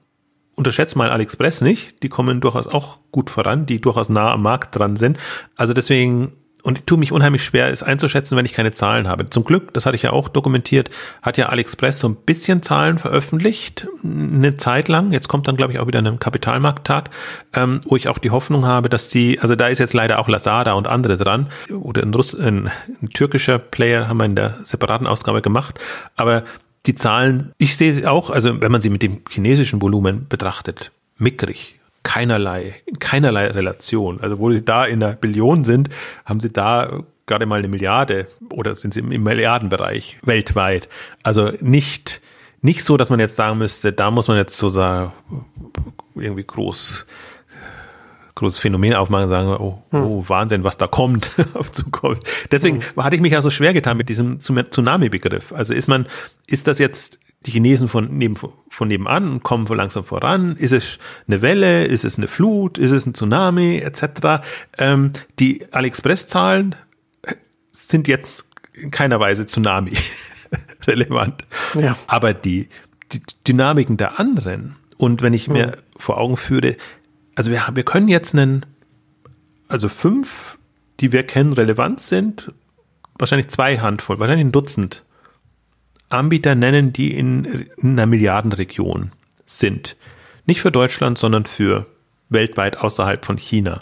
unterschätzt mal AliExpress nicht. Die kommen durchaus auch gut voran, die durchaus nah am Markt dran sind. Also deswegen und ich tue mich unheimlich schwer, es einzuschätzen, wenn ich keine Zahlen habe. Zum Glück, das hatte ich ja auch dokumentiert, hat ja AliExpress so ein bisschen Zahlen veröffentlicht, eine Zeit lang. Jetzt kommt dann, glaube ich, auch wieder ein Kapitalmarkttag, ähm, wo ich auch die Hoffnung habe, dass sie, also da ist jetzt leider auch Lazada und andere dran, oder ein, Russ, ein, ein türkischer Player haben wir in der separaten Ausgabe gemacht, aber die Zahlen, ich sehe sie auch, also wenn man sie mit dem chinesischen Volumen betrachtet, mickrig keinerlei, keinerlei Relation. Also wo sie da in der Billion sind, haben sie da gerade mal eine Milliarde oder sind sie im Milliardenbereich weltweit. Also nicht, nicht so, dass man jetzt sagen müsste, da muss man jetzt so sagen, irgendwie groß großes Phänomen aufmachen und sagen, oh, hm. oh Wahnsinn, was da kommt auf Zukunft. Deswegen hm. hatte ich mich ja so schwer getan mit diesem Tsunami-Begriff. Also ist man, ist das jetzt die Chinesen von, neben, von nebenan und kommen langsam voran? Ist es eine Welle? Ist es eine Flut? Ist es ein Tsunami? Etc. Ähm, die AliExpress-Zahlen sind jetzt in keiner Weise Tsunami relevant. Ja. Aber die, die Dynamiken der anderen und wenn ich mir hm. vor Augen führe, also wir, wir können jetzt einen, also fünf, die wir kennen, relevant sind, wahrscheinlich zwei Handvoll, wahrscheinlich ein Dutzend Anbieter nennen, die in, in einer Milliardenregion sind. Nicht für Deutschland, sondern für weltweit außerhalb von China.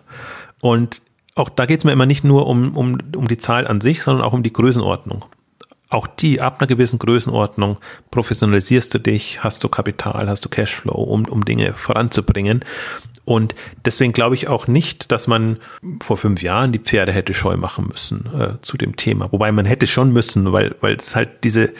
Und auch da geht es mir immer nicht nur um, um, um die Zahl an sich, sondern auch um die Größenordnung. Auch die, ab einer gewissen Größenordnung, professionalisierst du dich, hast du Kapital, hast du Cashflow, um, um Dinge voranzubringen. Und deswegen glaube ich auch nicht, dass man vor fünf Jahren die Pferde hätte scheu machen müssen äh, zu dem Thema. Wobei man hätte schon müssen, weil, weil es halt diese,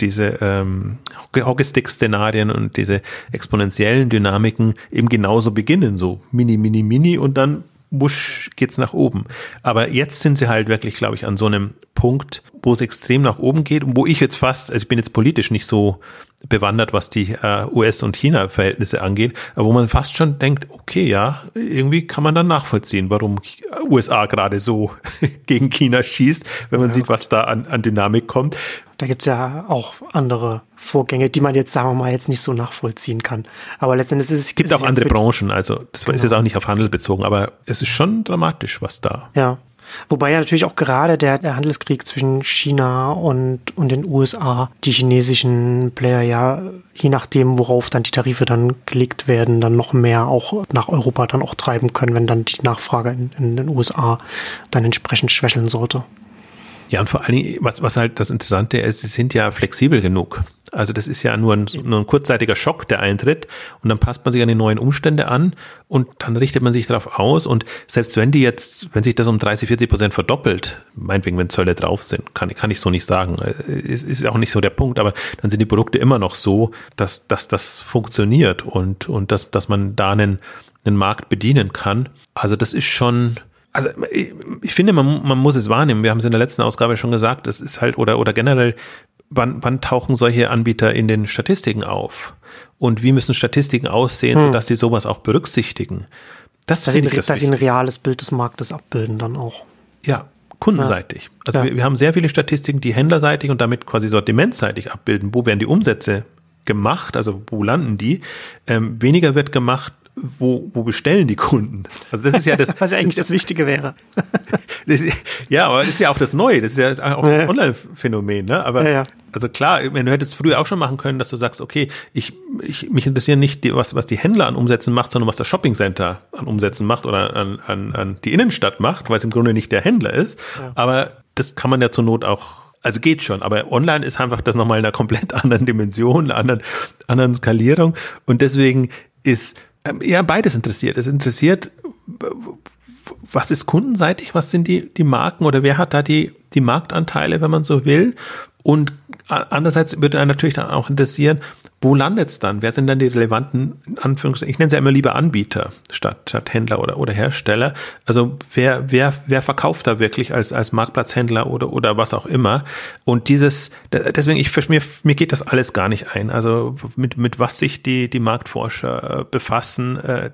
diese ähm, Hockeystick-Szenarien und diese exponentiellen Dynamiken eben genauso beginnen, so mini, mini, mini und dann wusch geht's nach oben. Aber jetzt sind sie halt wirklich, glaube ich, an so einem Punkt, wo es extrem nach oben geht und wo ich jetzt fast, also ich bin jetzt politisch nicht so bewandert, was die äh, US- und China-Verhältnisse angeht, aber wo man fast schon denkt, okay, ja, irgendwie kann man dann nachvollziehen, warum USA gerade so gegen China schießt, wenn man ja, sieht, was da an, an Dynamik kommt. Da gibt's ja auch andere Vorgänge, die man jetzt, sagen wir mal, jetzt nicht so nachvollziehen kann. Aber letztendlich ist es. Es gibt auch andere Branchen, also das genau. ist jetzt auch nicht auf Handel bezogen, aber es ist schon dramatisch, was da. Ja. Wobei ja natürlich auch gerade der, der Handelskrieg zwischen China und, und den USA die chinesischen Player ja, je nachdem, worauf dann die Tarife dann gelegt werden, dann noch mehr auch nach Europa dann auch treiben können, wenn dann die Nachfrage in, in den USA dann entsprechend schwächeln sollte. Ja, und vor allen Dingen, was, was halt das Interessante ist, sie sind ja flexibel genug. Also das ist ja nur ein, nur ein kurzzeitiger Schock, der eintritt und dann passt man sich an die neuen Umstände an und dann richtet man sich darauf aus und selbst wenn die jetzt, wenn sich das um 30, 40 Prozent verdoppelt, meinetwegen, wenn Zölle drauf sind, kann, kann ich so nicht sagen. Ist, ist auch nicht so der Punkt, aber dann sind die Produkte immer noch so, dass, dass das funktioniert und, und dass, dass man da einen, einen Markt bedienen kann. Also das ist schon, also ich finde, man, man muss es wahrnehmen. Wir haben es in der letzten Ausgabe schon gesagt. Es ist halt oder oder generell, wann, wann tauchen solche Anbieter in den Statistiken auf? Und wie müssen Statistiken aussehen, hm. dass sie sowas auch berücksichtigen? Das dass, sie, das dass sie ein reales Bild des Marktes abbilden dann auch. Ja, kundenseitig. Ja. Also ja. Wir, wir haben sehr viele Statistiken, die händlerseitig und damit quasi sortimentseitig abbilden. Wo werden die Umsätze gemacht? Also wo landen die? Ähm, weniger wird gemacht wo, wo bestellen die Kunden? Also das ist ja das, was ja eigentlich das Wichtige wäre. das, ja, aber das ist ja auch das Neue, das ist ja auch das Online-Phänomen, ne? Aber ja, ja. also klar, wenn du hättest früher auch schon machen können, dass du sagst, okay, ich, ich mich interessieren nicht die, was was die Händler an Umsätzen macht, sondern was das Shoppingcenter an Umsätzen macht oder an, an, an die Innenstadt macht, weil es im Grunde nicht der Händler ist. Aber das kann man ja zur Not auch also geht schon, aber online ist einfach das nochmal in einer komplett anderen Dimension, einer anderen, anderen Skalierung. Und deswegen ist ja, beides interessiert. Es interessiert, was ist kundenseitig, was sind die, die Marken oder wer hat da die, die Marktanteile, wenn man so will. Und andererseits würde einen natürlich dann auch interessieren, wo landet es dann? Wer sind dann die relevanten, Anführungszeichen, ich nenne sie ja immer lieber Anbieter statt, statt Händler oder, oder Hersteller. Also wer, wer, wer verkauft da wirklich als, als Marktplatzhändler oder, oder was auch immer? Und dieses, deswegen, ich, mir, mir geht das alles gar nicht ein. Also mit, mit was sich die, die Marktforscher äh, befassen, äh,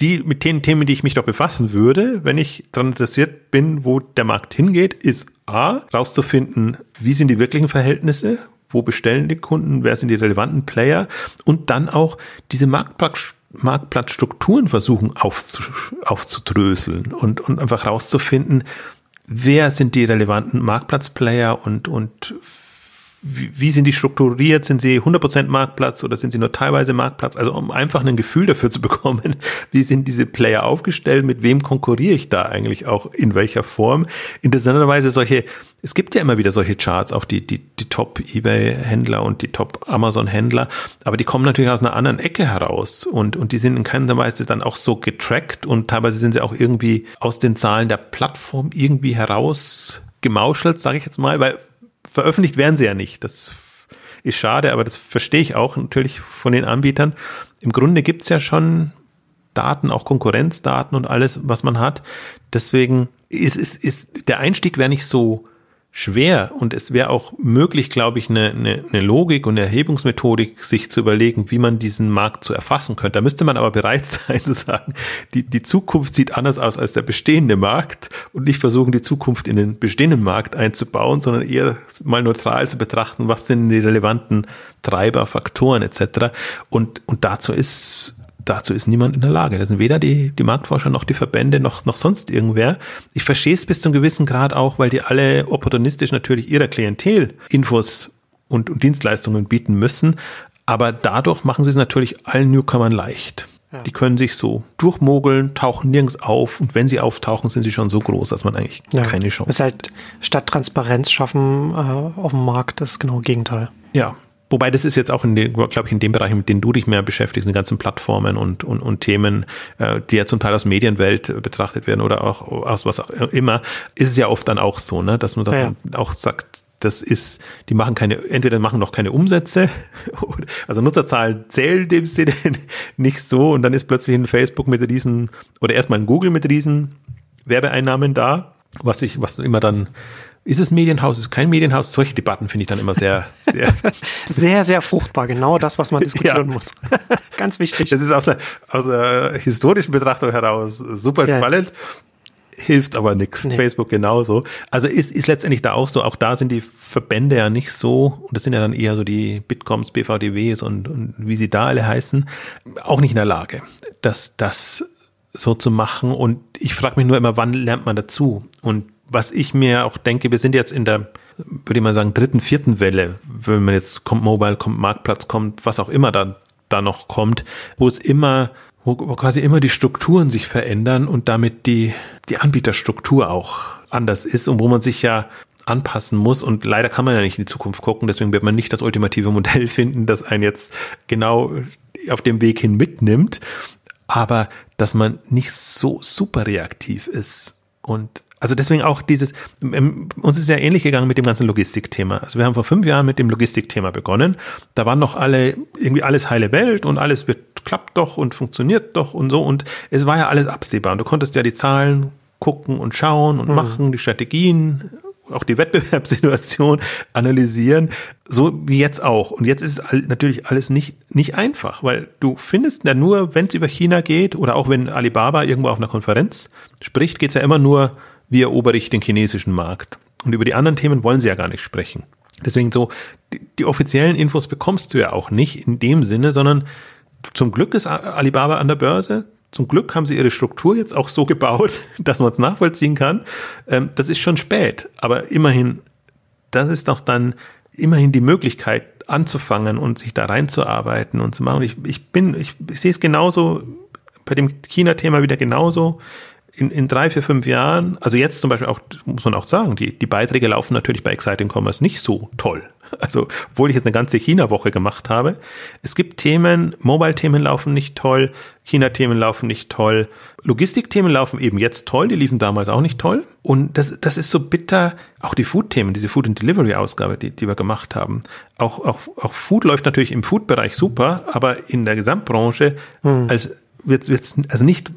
die, mit den Themen, die ich mich doch befassen würde, wenn ich daran interessiert bin, wo der Markt hingeht, ist A, rauszufinden, wie sind die wirklichen Verhältnisse, wo bestellen die Kunden, wer sind die relevanten Player und dann auch diese Marktplatz, Marktplatzstrukturen versuchen aufzudröseln und, und einfach rauszufinden, wer sind die relevanten Marktplatzplayer und, und wie, wie sind die strukturiert? Sind sie 100% Marktplatz oder sind sie nur teilweise Marktplatz? Also um einfach ein Gefühl dafür zu bekommen, wie sind diese Player aufgestellt? Mit wem konkurriere ich da eigentlich auch? In welcher Form? Interessanterweise solche, es gibt ja immer wieder solche Charts, auch die, die, die Top-Ebay-Händler und die Top-Amazon-Händler, aber die kommen natürlich aus einer anderen Ecke heraus und, und die sind in keiner Weise dann auch so getrackt und teilweise sind sie auch irgendwie aus den Zahlen der Plattform irgendwie heraus gemauschelt, sage ich jetzt mal, weil veröffentlicht werden sie ja nicht. Das ist schade, aber das verstehe ich auch natürlich von den Anbietern. Im Grunde gibt es ja schon Daten, auch Konkurrenzdaten und alles, was man hat. Deswegen ist, ist, ist der Einstieg wäre nicht so schwer und es wäre auch möglich, glaube ich, eine, eine, eine Logik und eine Erhebungsmethodik sich zu überlegen, wie man diesen Markt zu erfassen könnte. Da müsste man aber bereit sein zu sagen, die, die Zukunft sieht anders aus als der bestehende Markt und nicht versuchen, die Zukunft in den bestehenden Markt einzubauen, sondern eher mal neutral zu betrachten, was sind die relevanten Treiber, Faktoren etc. Und, und dazu ist dazu ist niemand in der Lage. Das sind weder die, die Marktforscher noch die Verbände noch, noch sonst irgendwer. Ich verstehe es bis zum gewissen Grad auch, weil die alle opportunistisch natürlich ihrer Klientel Infos und, und Dienstleistungen bieten müssen. Aber dadurch machen sie es natürlich allen Newcomern leicht. Ja. Die können sich so durchmogeln, tauchen nirgends auf und wenn sie auftauchen, sind sie schon so groß, dass man eigentlich ja. keine Chance hat. Es ist halt statt Transparenz schaffen äh, auf dem Markt das genau Gegenteil. Ja, Wobei das ist jetzt auch in den, glaube ich, in den Bereichen, mit denen du dich mehr beschäftigst, in den ganzen Plattformen und, und, und Themen, äh, die ja zum Teil aus Medienwelt äh, betrachtet werden oder auch aus was auch immer, ist es ja oft dann auch so, ne, dass man dann ja. auch sagt, das ist, die machen keine, entweder machen noch keine Umsätze, also Nutzerzahlen zählen dem Sinne nicht so und dann ist plötzlich in Facebook mit diesen, oder erstmal in Google mit diesen Werbeeinnahmen da, was ich, was immer dann ist es Medienhaus, ist es kein Medienhaus? Solche Debatten finde ich dann immer sehr, sehr, sehr, sehr fruchtbar. Genau das, was man diskutieren ja. muss. Ganz wichtig. Das ist aus einer, aus einer historischen Betrachtung heraus super ja. spannend. Hilft aber nichts. Nee. Facebook genauso. Also ist, ist letztendlich da auch so. Auch da sind die Verbände ja nicht so, und das sind ja dann eher so die Bitcoms, BVDWs und, und wie sie da alle heißen, auch nicht in der Lage, das, das so zu machen. Und ich frage mich nur immer, wann lernt man dazu? Und was ich mir auch denke, wir sind jetzt in der, würde ich mal sagen, dritten, vierten Welle, wenn man jetzt kommt Mobile, kommt Marktplatz, kommt was auch immer da, da noch kommt, wo es immer, wo quasi immer die Strukturen sich verändern und damit die, die Anbieterstruktur auch anders ist und wo man sich ja anpassen muss. Und leider kann man ja nicht in die Zukunft gucken, deswegen wird man nicht das ultimative Modell finden, das einen jetzt genau auf dem Weg hin mitnimmt, aber dass man nicht so super reaktiv ist und also deswegen auch dieses, ähm, uns ist ja ähnlich gegangen mit dem ganzen Logistikthema. Also wir haben vor fünf Jahren mit dem Logistikthema begonnen. Da waren noch alle, irgendwie alles heile Welt und alles wird, klappt doch und funktioniert doch und so. Und es war ja alles absehbar. Und du konntest ja die Zahlen gucken und schauen und mhm. machen, die Strategien, auch die Wettbewerbssituation analysieren, so wie jetzt auch. Und jetzt ist es natürlich alles nicht, nicht einfach, weil du findest ja nur, wenn es über China geht oder auch wenn Alibaba irgendwo auf einer Konferenz spricht, geht es ja immer nur wie erobere ich den chinesischen Markt? Und über die anderen Themen wollen sie ja gar nicht sprechen. Deswegen so, die, die offiziellen Infos bekommst du ja auch nicht in dem Sinne, sondern zum Glück ist Alibaba an der Börse. Zum Glück haben sie ihre Struktur jetzt auch so gebaut, dass man es nachvollziehen kann. Ähm, das ist schon spät, aber immerhin, das ist doch dann immerhin die Möglichkeit anzufangen und sich da reinzuarbeiten und zu machen. Und ich, ich bin, ich, ich sehe es genauso bei dem China-Thema wieder genauso in, in drei, vier, fünf Jahren, also jetzt zum Beispiel auch, muss man auch sagen, die, die Beiträge laufen natürlich bei Exciting Commerce nicht so toll. Also, obwohl ich jetzt eine ganze China-Woche gemacht habe. Es gibt Themen, Mobile-Themen laufen nicht toll, China-Themen laufen nicht toll, Logistik-Themen laufen eben jetzt toll, die liefen damals auch nicht toll. Und das, das ist so bitter, auch die Food-Themen, diese Food and Delivery-Ausgabe, die, die wir gemacht haben. Auch, auch, auch Food läuft natürlich im Food-Bereich super, aber in der Gesamtbranche hm. als wird's, wird's, also nicht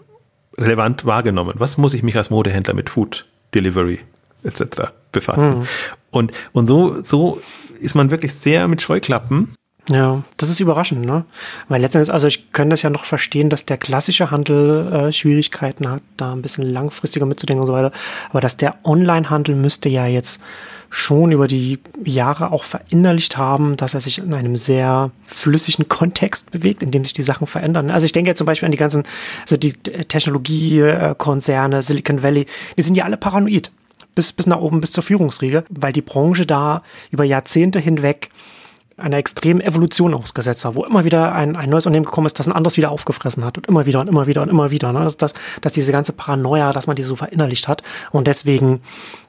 relevant wahrgenommen? Was muss ich mich als Modehändler mit Food Delivery etc. befassen? Mhm. Und, und so, so ist man wirklich sehr mit Scheuklappen Ja, das ist überraschend, ne? Weil letztendlich, also ich könnte das ja noch verstehen, dass der klassische Handel äh, Schwierigkeiten hat, da ein bisschen langfristiger mitzudenken und so weiter. Aber dass der Online-Handel müsste ja jetzt schon über die Jahre auch verinnerlicht haben, dass er sich in einem sehr flüssigen Kontext bewegt, in dem sich die Sachen verändern. Also ich denke jetzt zum Beispiel an die ganzen, also die Technologiekonzerne, Silicon Valley, die sind ja alle paranoid. Bis, bis nach oben, bis zur Führungsriege, weil die Branche da über Jahrzehnte hinweg einer extremen Evolution ausgesetzt war, wo immer wieder ein, ein neues Unternehmen gekommen ist, das ein anderes wieder aufgefressen hat und immer wieder und immer wieder und immer wieder. Ne? Dass, dass, dass diese ganze Paranoia, dass man die so verinnerlicht hat und deswegen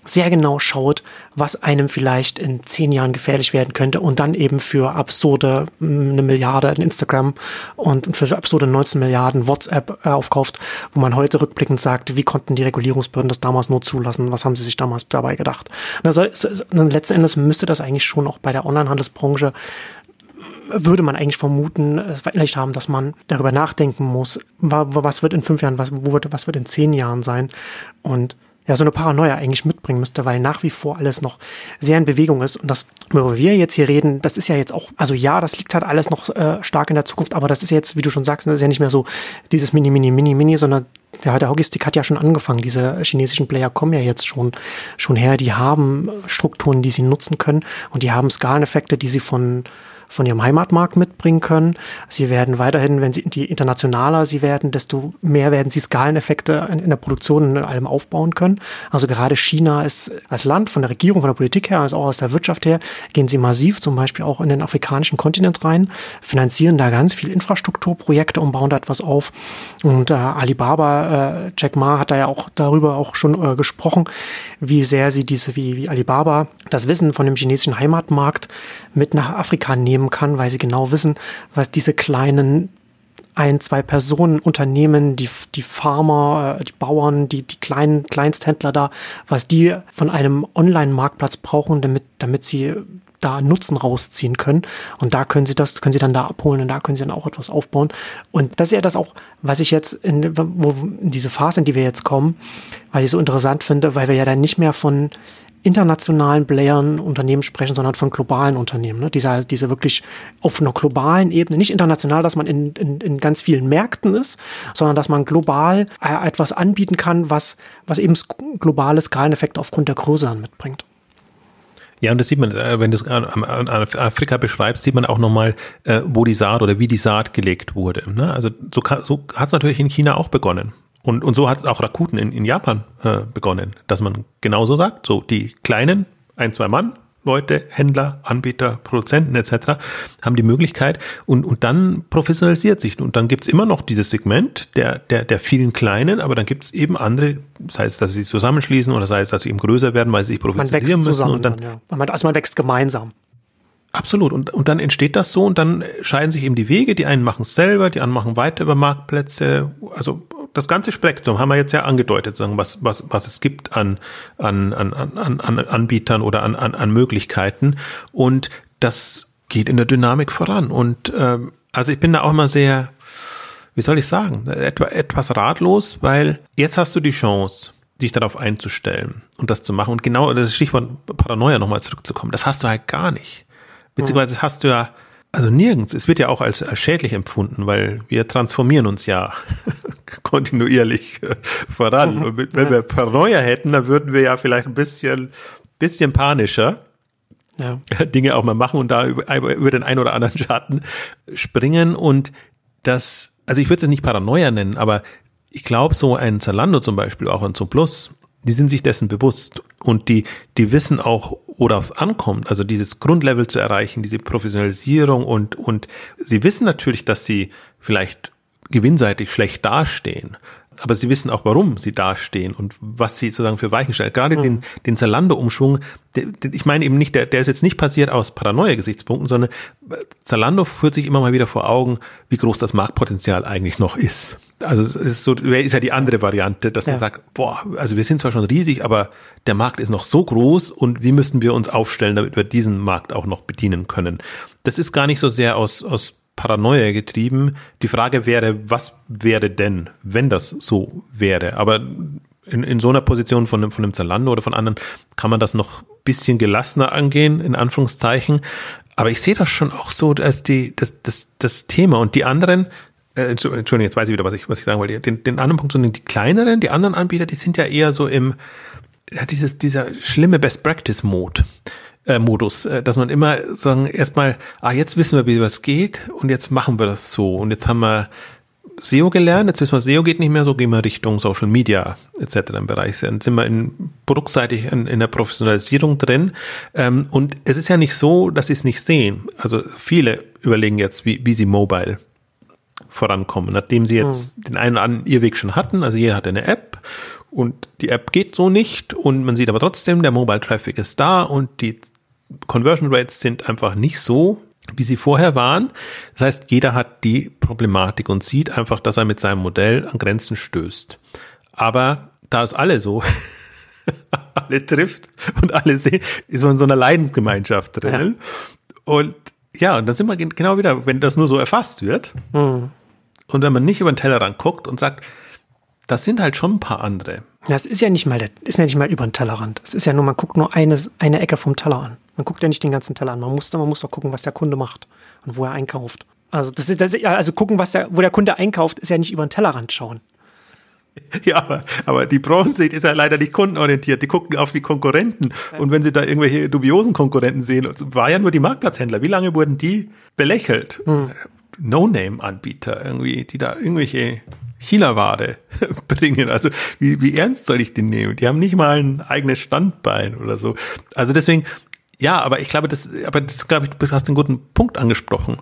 sehr genau schaut, was einem vielleicht in zehn Jahren gefährlich werden könnte und dann eben für absurde hm, eine Milliarde in Instagram und für absurde 19 Milliarden WhatsApp äh, aufkauft, wo man heute rückblickend sagt, wie konnten die Regulierungsbehörden das damals nur zulassen, was haben sie sich damals dabei gedacht. Also letzten Endes müsste das eigentlich schon auch bei der Onlinehandelsbranche würde man eigentlich vermuten, verinnerlicht haben, dass man darüber nachdenken muss, was wird in fünf Jahren, was, wird, was wird in zehn Jahren sein und ja, so eine Paranoia eigentlich mitbringen müsste, weil nach wie vor alles noch sehr in Bewegung ist. Und das, worüber wir jetzt hier reden, das ist ja jetzt auch, also ja, das liegt halt alles noch äh, stark in der Zukunft, aber das ist jetzt, wie du schon sagst, das ist ja nicht mehr so dieses Mini, Mini, Mini, Mini, sondern der, der Hockeystick hat ja schon angefangen. Diese chinesischen Player kommen ja jetzt schon, schon her. Die haben Strukturen, die sie nutzen können und die haben Skaleneffekte, die sie von, von ihrem Heimatmarkt mitbringen können. Sie werden weiterhin, wenn sie die internationaler sie werden, desto mehr werden sie Skaleneffekte in, in der Produktion in allem aufbauen können. Also gerade China ist als Land von der Regierung, von der Politik her, als auch aus der Wirtschaft her, gehen sie massiv zum Beispiel auch in den afrikanischen Kontinent rein, finanzieren da ganz viel Infrastrukturprojekte und bauen da etwas auf. Und äh, Alibaba, äh, Jack Ma hat da ja auch darüber auch schon äh, gesprochen, wie sehr sie diese, wie, wie Alibaba das Wissen von dem chinesischen Heimatmarkt mit nach Afrika nehmen nehmen kann, weil sie genau wissen, was diese kleinen ein, zwei Personen, Unternehmen, die, die Farmer, äh, die Bauern, die, die kleinen Kleinsthändler da, was die von einem Online-Marktplatz brauchen, damit, damit sie da Nutzen rausziehen können. Und da können sie das, können sie dann da abholen und da können sie dann auch etwas aufbauen. Und das ist ja das auch, was ich jetzt in, wo, in diese Phase, in die wir jetzt kommen, was ich so interessant finde, weil wir ja dann nicht mehr von internationalen Playern Unternehmen sprechen, sondern von globalen Unternehmen. Ne? Diese, diese wirklich auf einer globalen Ebene, nicht international, dass man in, in, in ganz vielen Märkten ist, sondern dass man global äh, etwas anbieten kann, was, was eben globale Skaleneffekte aufgrund der Größe mitbringt. Ja, und das sieht man, äh, wenn du es an Afrika beschreibst, sieht man auch nochmal, äh, wo die Saat oder wie die Saat gelegt wurde. Ne? Also so, so hat es natürlich in China auch begonnen. Und, und so hat auch Rakuten in, in Japan äh, begonnen, dass man genauso sagt, so die kleinen, ein, zwei Mann, Leute, Händler, Anbieter, Produzenten etc. haben die Möglichkeit und, und dann professionalisiert sich. Und dann gibt's immer noch dieses Segment der, der, der vielen Kleinen, aber dann gibt's eben andere, sei es, dass sie zusammenschließen oder sei es, dass sie eben größer werden, weil sie sich professionalisieren man müssen. Und dann, dann, ja. also man wächst gemeinsam. Absolut. Und, und dann entsteht das so und dann scheiden sich eben die Wege. Die einen machen es selber, die anderen machen weiter über Marktplätze. Also das ganze Spektrum haben wir jetzt ja angedeutet, sagen, was, was, was es gibt an, an, an, an, an Anbietern oder an, an, an Möglichkeiten. Und das geht in der Dynamik voran. Und ähm, also ich bin da auch immer sehr, wie soll ich sagen, etwa, etwas ratlos, weil jetzt hast du die Chance, dich darauf einzustellen und das zu machen. Und genau das Stichwort Paranoia nochmal zurückzukommen, das hast du halt gar nicht. Beziehungsweise das hast du ja, also nirgends. Es wird ja auch als, schädlich empfunden, weil wir transformieren uns ja kontinuierlich voran. Und wenn wir Paranoia hätten, dann würden wir ja vielleicht ein bisschen, bisschen panischer ja. Dinge auch mal machen und da über, über den einen oder anderen Schatten springen. Und das, also ich würde es nicht Paranoia nennen, aber ich glaube, so ein Zalando zum Beispiel, auch ein Plus, die sind sich dessen bewusst und die, die wissen auch, worauf es ankommt, also dieses Grundlevel zu erreichen, diese Professionalisierung und, und sie wissen natürlich, dass sie vielleicht gewinnseitig schlecht dastehen aber sie wissen auch, warum sie dastehen und was sie sozusagen für Weichen stellen. Gerade mhm. den, den Zalando-Umschwung, ich meine eben nicht, der, der ist jetzt nicht passiert aus Paranoia-Gesichtspunkten, sondern Zalando führt sich immer mal wieder vor Augen, wie groß das Marktpotenzial eigentlich noch ist. Also es ist so, ist ja die andere Variante, dass ja. man sagt, boah, also wir sind zwar schon riesig, aber der Markt ist noch so groß und wie müssten wir uns aufstellen, damit wir diesen Markt auch noch bedienen können. Das ist gar nicht so sehr aus, aus Paranoia getrieben. Die Frage wäre, was wäre denn, wenn das so wäre? Aber in, in so einer Position von einem, von einem Zalando oder von anderen kann man das noch bisschen gelassener angehen, in Anführungszeichen. Aber ich sehe das schon auch so, dass die, das, das, das Thema und die anderen, äh, Entschuldigung, jetzt weiß ich wieder, was ich, was ich sagen wollte. Den, den anderen Punkt, sondern die kleineren, die anderen Anbieter, die sind ja eher so im, ja, dieses, dieser schlimme Best Practice Mode. Äh, Modus, äh, dass man immer sagen, erstmal, ah, jetzt wissen wir, wie was geht und jetzt machen wir das so. Und jetzt haben wir SEO gelernt, jetzt wissen wir, SEO geht nicht mehr so, gehen wir Richtung Social Media etc. im Bereich. Dann sind wir in, produktseitig in, in der Professionalisierung drin. Ähm, und es ist ja nicht so, dass sie es nicht sehen. Also viele überlegen jetzt, wie, wie sie mobile vorankommen, nachdem sie jetzt hm. den einen oder anderen Irrweg schon hatten. Also jeder hat eine App und die App geht so nicht und man sieht aber trotzdem, der Mobile Traffic ist da und die Conversion Rates sind einfach nicht so, wie sie vorher waren. Das heißt, jeder hat die Problematik und sieht einfach, dass er mit seinem Modell an Grenzen stößt. Aber da es alle so alle trifft und alle sehen, ist man in so einer Leidensgemeinschaft drin. Ja. Und ja, und dann sind wir genau wieder, wenn das nur so erfasst wird mhm. Und wenn man nicht über den Tellerrand guckt und sagt, das sind halt schon ein paar andere. Ja, es ist ja nicht mal, ist ja nicht mal über den Tellerrand. Es ist ja nur, man guckt nur eine, eine Ecke vom Teller an. Man guckt ja nicht den ganzen Teller an. Man muss, man muss doch gucken, was der Kunde macht und wo er einkauft. Also, das ist, das ist, also gucken, was der, wo der Kunde einkauft, ist ja nicht über den Tellerrand schauen. Ja, aber, aber die Branchensicht ist ja leider nicht kundenorientiert. Die gucken auf die Konkurrenten. Und wenn sie da irgendwelche dubiosen Konkurrenten sehen, war ja nur die Marktplatzhändler. Wie lange wurden die belächelt? Hm. No-Name-Anbieter irgendwie, die da irgendwelche China-Ware bringen. Also wie, wie ernst soll ich den nehmen? Die haben nicht mal ein eigenes Standbein oder so. Also deswegen, ja, aber ich glaube, das, aber das glaube ich, du hast einen guten Punkt angesprochen.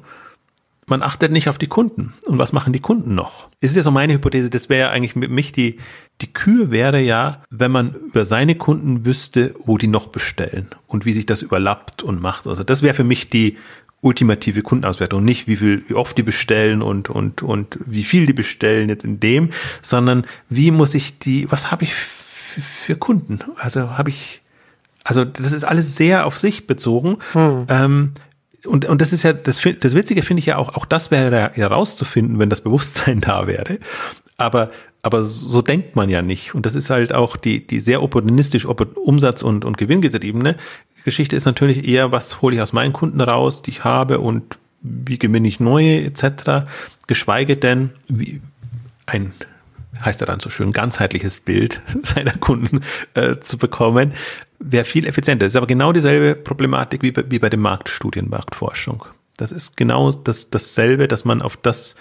Man achtet nicht auf die Kunden. Und was machen die Kunden noch? Es ist ja so meine Hypothese, das wäre ja eigentlich mit mich die, die Kür wäre ja, wenn man über seine Kunden wüsste, wo die noch bestellen und wie sich das überlappt und macht. Also das wäre für mich die ultimative Kundenauswertung. Nicht wie viel, wie oft die bestellen und, und, und wie viel die bestellen jetzt in dem, sondern wie muss ich die, was habe ich für Kunden? Also habe ich, also das ist alles sehr auf sich bezogen. Hm. Ähm, und, und das ist ja, das, das Witzige finde ich ja auch, auch das wäre herauszufinden, wenn das Bewusstsein da wäre. Aber, aber so denkt man ja nicht. Und das ist halt auch die, die sehr opportunistisch Umsatz- und, und Gewinngetriebene Geschichte ist natürlich eher, was hole ich aus meinen Kunden raus, die ich habe und wie gewinne ich neue etc. Geschweige denn, wie ein heißt er dann so schön, ganzheitliches Bild seiner Kunden äh, zu bekommen, wäre viel effizienter. Das ist aber genau dieselbe Problematik wie bei, wie bei dem Marktstudien, Marktforschung. Das ist genau das, dasselbe, dass man auf das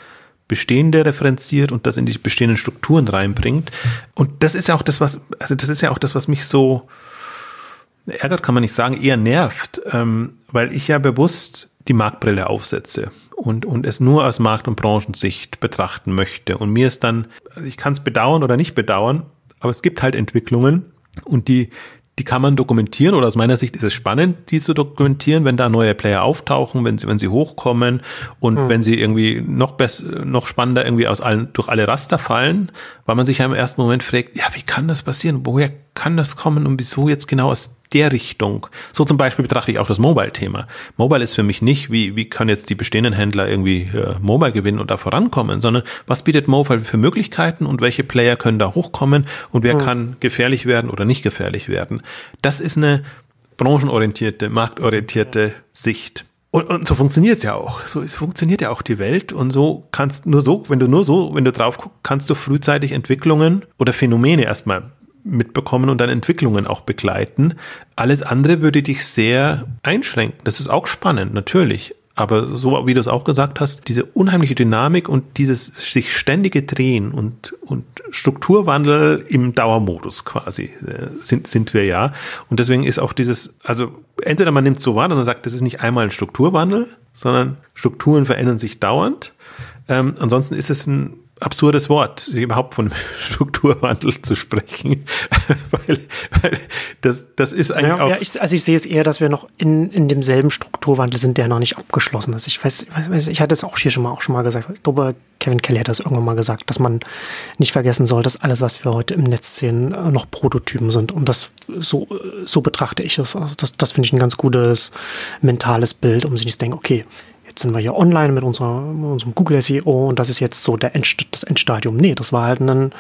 Bestehende referenziert und das in die bestehenden Strukturen reinbringt. Und das ist ja auch das, was, also das ist ja auch das, was mich so, ärgert kann man nicht sagen, eher nervt, ähm, weil ich ja bewusst die Marktbrille aufsetze und, und es nur aus Markt- und Branchensicht betrachten möchte. Und mir ist dann, also ich kann es bedauern oder nicht bedauern, aber es gibt halt Entwicklungen und die, die kann man dokumentieren oder aus meiner Sicht ist es spannend, die zu dokumentieren, wenn da neue Player auftauchen, wenn sie, wenn sie hochkommen und hm. wenn sie irgendwie noch besser, noch spannender irgendwie aus allen, durch alle Raster fallen, weil man sich ja im ersten Moment fragt, ja, wie kann das passieren? Woher kann das kommen und wieso jetzt genau aus der Richtung. So zum Beispiel betrachte ich auch das Mobile-Thema. Mobile ist für mich nicht, wie, wie kann jetzt die bestehenden Händler irgendwie äh, Mobile gewinnen und da vorankommen, sondern was bietet Mobile für Möglichkeiten und welche Player können da hochkommen und wer mhm. kann gefährlich werden oder nicht gefährlich werden. Das ist eine branchenorientierte, marktorientierte Sicht. Und, und so funktioniert's ja auch. So es funktioniert ja auch die Welt. Und so kannst nur so, wenn du nur so, wenn du drauf guckst, kannst du frühzeitig Entwicklungen oder Phänomene erstmal mitbekommen und dann Entwicklungen auch begleiten. Alles andere würde dich sehr einschränken. Das ist auch spannend, natürlich. Aber so wie du es auch gesagt hast, diese unheimliche Dynamik und dieses sich ständige Drehen und, und Strukturwandel im Dauermodus quasi äh, sind, sind wir ja. Und deswegen ist auch dieses, also entweder man nimmt so wahr und sagt, das ist nicht einmal ein Strukturwandel, sondern Strukturen verändern sich dauernd. Ähm, ansonsten ist es ein absurdes Wort, überhaupt von Strukturwandel zu sprechen, weil, weil das, das ist eigentlich ja, auch. Ja, ich, also ich sehe es eher, dass wir noch in, in demselben Strukturwandel sind, der noch nicht abgeschlossen ist. Ich weiß, ich, weiß, ich hatte es auch hier schon mal, auch schon mal gesagt. Ich glaube, Kevin Kelly hat das irgendwann mal gesagt, dass man nicht vergessen soll, dass alles, was wir heute im Netz sehen, äh, noch Prototypen sind. Und das so, so betrachte ich es. Also das, das finde ich ein ganz gutes mentales Bild, um sich nicht zu denken, okay, jetzt sind wir hier online mit, unserer, mit unserem Google SEO und das ist jetzt so der End, das Endstadium. Nee, das war halt ein,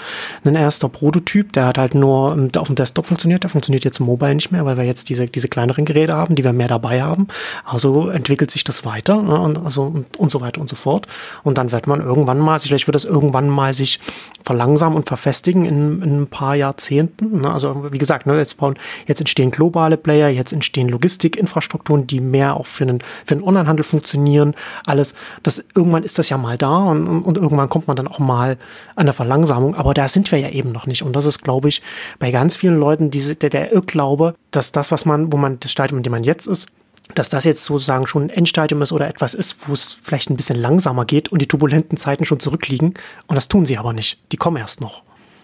ein erster Prototyp, der hat halt nur ähm, auf dem Desktop funktioniert, der funktioniert jetzt mobile nicht mehr, weil wir jetzt diese, diese kleineren Geräte haben, die wir mehr dabei haben. Also entwickelt sich das weiter ne, und, also, und, und so weiter und so fort. Und dann wird man irgendwann mal, vielleicht wird das irgendwann mal sich verlangsamen und verfestigen in, in ein paar Jahrzehnten. Ne? Also wie gesagt, ne, jetzt, bauen, jetzt entstehen globale Player, jetzt entstehen Logistikinfrastrukturen, die mehr auch für einen, für den Onlinehandel funktionieren. Alles, das, irgendwann ist das ja mal da und, und, und irgendwann kommt man dann auch mal an der Verlangsamung. Aber da sind wir ja eben noch nicht. Und das ist, glaube ich, bei ganz vielen Leuten diese, der, der Irrglaube, dass das, was man, wo man, das Stadium, in dem man jetzt ist, dass das jetzt sozusagen schon ein Endstadium ist oder etwas ist, wo es vielleicht ein bisschen langsamer geht und die turbulenten Zeiten schon zurückliegen. Und das tun sie aber nicht. Die kommen erst noch.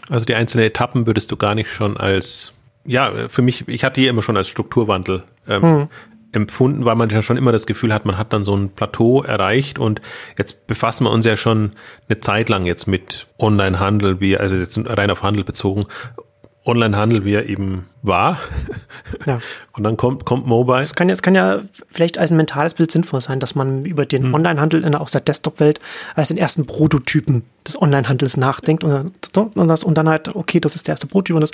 Also die einzelnen Etappen würdest du gar nicht schon als, ja, für mich, ich hatte die immer schon als Strukturwandel ähm, hm. Empfunden, weil man ja schon immer das Gefühl hat, man hat dann so ein Plateau erreicht. Und jetzt befassen wir uns ja schon eine Zeit lang jetzt mit Online-Handel, wie, also jetzt rein auf Handel bezogen Onlinehandel, wie er eben war. Ja. Und dann kommt, kommt Mobile. Es kann, es kann ja vielleicht als ein mentales Bild sinnvoll sein, dass man über den hm. Onlinehandel in, aus der Desktop-Welt als den ersten Prototypen des Onlinehandels nachdenkt und, und, das, und dann halt, okay, das ist der erste Prototyp und das,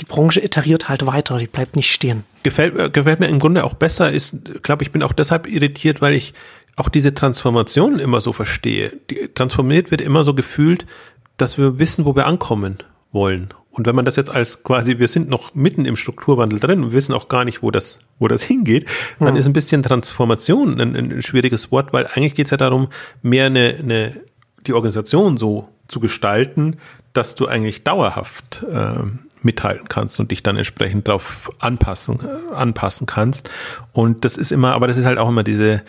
die Branche iteriert halt weiter, die bleibt nicht stehen. Gefällt, äh, gefällt mir im Grunde auch besser, ist, glaube ich, bin auch deshalb irritiert, weil ich auch diese Transformation immer so verstehe. Die, transformiert wird immer so gefühlt, dass wir wissen, wo wir ankommen wollen. Und wenn man das jetzt als quasi, wir sind noch mitten im Strukturwandel drin und wissen auch gar nicht, wo das, wo das hingeht, dann mhm. ist ein bisschen Transformation ein, ein schwieriges Wort, weil eigentlich geht es ja darum, mehr eine, eine, die Organisation so zu gestalten, dass du eigentlich dauerhaft äh, mithalten kannst und dich dann entsprechend darauf anpassen, äh, anpassen kannst. Und das ist immer, aber das ist halt auch immer diese,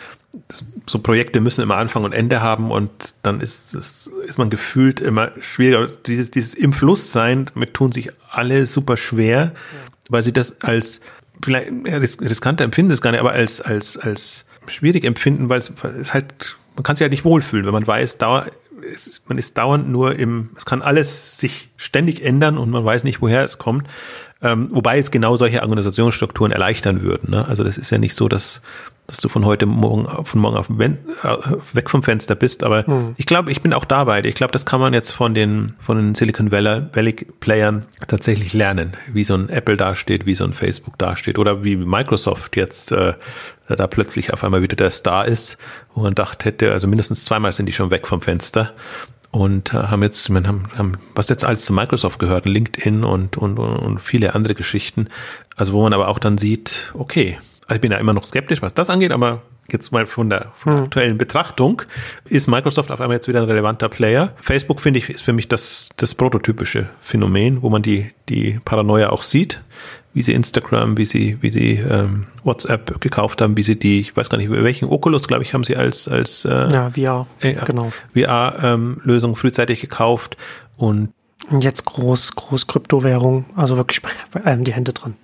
so Projekte müssen immer Anfang und Ende haben und dann ist, ist, ist man gefühlt immer schwieriger. Dieses, dieses im Fluss sein, damit tun sich alle super schwer, ja. weil sie das als vielleicht riskanter empfinden es gar nicht, aber als, als, als schwierig empfinden, weil es, es halt, man kann sich halt nicht wohlfühlen, wenn man weiß, dauer, es, man ist dauernd nur im, es kann alles sich ständig ändern und man weiß nicht, woher es kommt. Ähm, wobei es genau solche Organisationsstrukturen erleichtern würden. Ne? Also das ist ja nicht so, dass dass du von heute morgen von morgen auf äh, weg vom Fenster bist. Aber hm. ich glaube, ich bin auch dabei. Ich glaube, das kann man jetzt von den von den Silicon Valley Playern tatsächlich lernen, wie so ein Apple dasteht, wie so ein Facebook dasteht oder wie Microsoft jetzt äh, da plötzlich auf einmal wieder der Star ist, wo man dachte hätte, also mindestens zweimal sind die schon weg vom Fenster und äh, haben jetzt, man haben, haben, was jetzt alles zu Microsoft gehört, LinkedIn und, und, und viele andere Geschichten. Also wo man aber auch dann sieht, okay, also ich bin ja immer noch skeptisch, was das angeht, aber jetzt mal von der, von der hm. aktuellen Betrachtung ist Microsoft auf einmal jetzt wieder ein relevanter Player. Facebook finde ich ist für mich das das prototypische Phänomen, wo man die die Paranoia auch sieht, wie sie Instagram, wie sie wie sie ähm, WhatsApp gekauft haben, wie sie die, ich weiß gar nicht welchen Oculus, glaube ich, haben sie als als äh, ja VR äh, genau VR ähm, Lösung frühzeitig gekauft und und jetzt groß groß Kryptowährung, also wirklich bei, bei allem die Hände dran.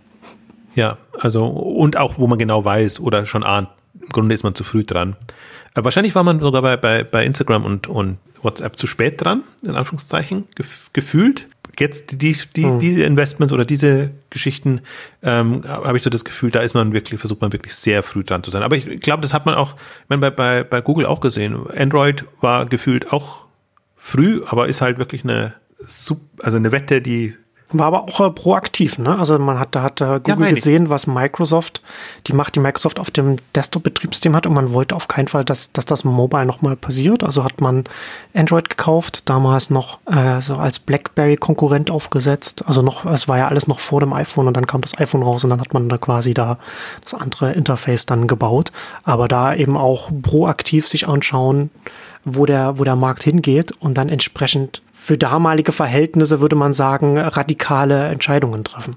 Ja, also und auch, wo man genau weiß oder schon ahnt, im Grunde ist man zu früh dran. Aber äh, wahrscheinlich war man sogar bei, bei, bei Instagram und, und WhatsApp zu spät dran, in Anführungszeichen, gef gefühlt. Jetzt die, die, hm. diese Investments oder diese Geschichten ähm, habe ich so das Gefühl, da ist man wirklich, versucht man wirklich sehr früh dran zu sein. Aber ich glaube, das hat man auch, ich meine, bei, bei, bei Google auch gesehen. Android war gefühlt auch früh, aber ist halt wirklich eine, also eine Wette, die war aber auch äh, proaktiv, ne? Also man hat da hat äh, Google ja, gesehen, was Microsoft, die Macht, die Microsoft auf dem Desktop-Betriebssystem hat und man wollte auf keinen Fall, dass, dass das Mobile nochmal passiert. Also hat man Android gekauft, damals noch äh, so als BlackBerry-Konkurrent aufgesetzt. Also noch, es war ja alles noch vor dem iPhone und dann kam das iPhone raus und dann hat man da quasi da das andere Interface dann gebaut. Aber da eben auch proaktiv sich anschauen, wo der, wo der Markt hingeht und dann entsprechend für damalige Verhältnisse, würde man sagen, radikale Entscheidungen treffen.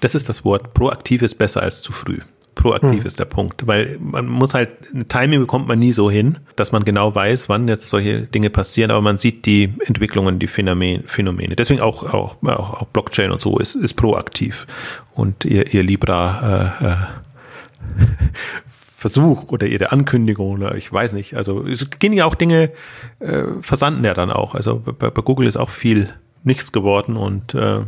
Das ist das Wort. Proaktiv ist besser als zu früh. Proaktiv hm. ist der Punkt, weil man muss halt, Timing bekommt man nie so hin, dass man genau weiß, wann jetzt solche Dinge passieren, aber man sieht die Entwicklungen, die Phänomene. Phänomene. Deswegen auch, auch, auch, Blockchain und so ist, ist proaktiv. Und ihr, ihr Libra äh, äh, Versuch oder ihre Ankündigung oder ich weiß nicht. Also es gehen ja auch Dinge, äh, versanden ja dann auch. Also bei, bei Google ist auch viel nichts geworden und äh,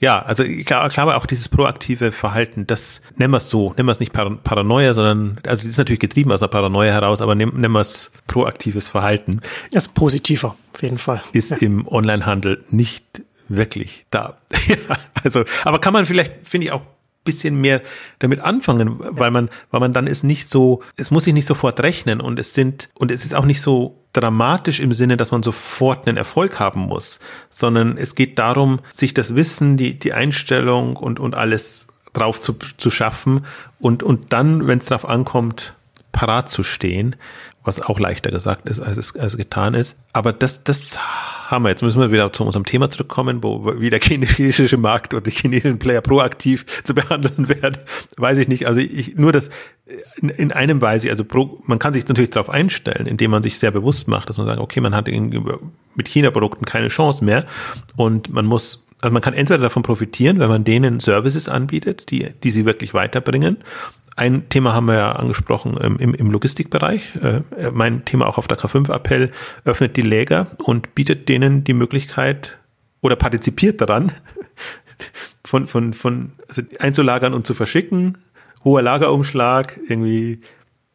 ja, also ich glaube auch dieses proaktive Verhalten, das nennen wir es so, nennen wir es nicht Paranoia, sondern, also es ist natürlich getrieben aus der Paranoia heraus, aber nennen, wir es proaktives Verhalten. Das ist positiver, auf jeden Fall. Ist ja. im Onlinehandel nicht wirklich da. also, aber kann man vielleicht, finde ich, auch bisschen mehr damit anfangen, weil man, weil man dann ist nicht so, es muss sich nicht sofort rechnen und es sind, und es ist auch nicht so dramatisch im Sinne, dass man sofort einen Erfolg haben muss, sondern es geht darum, sich das Wissen, die, die Einstellung und, und alles drauf zu, zu schaffen und, und dann, wenn es darauf ankommt, parat zu stehen was auch leichter gesagt ist, als es, als getan ist. Aber das, das haben wir. Jetzt müssen wir wieder zu unserem Thema zurückkommen, wo wie der chinesische Markt oder die chinesischen Player proaktiv zu behandeln werden. Weiß ich nicht. Also ich, nur das in, in einem Weise, also pro, man kann sich natürlich darauf einstellen, indem man sich sehr bewusst macht, dass man sagt, okay, man hat mit China-Produkten keine Chance mehr und man muss also man kann entweder davon profitieren, wenn man denen Services anbietet, die, die sie wirklich weiterbringen, ein Thema haben wir ja angesprochen ähm, im, im Logistikbereich. Äh, mein Thema auch auf der K5-Appell öffnet die Läger und bietet denen die Möglichkeit oder partizipiert daran, von, von, von also einzulagern und zu verschicken. Hoher Lagerumschlag, irgendwie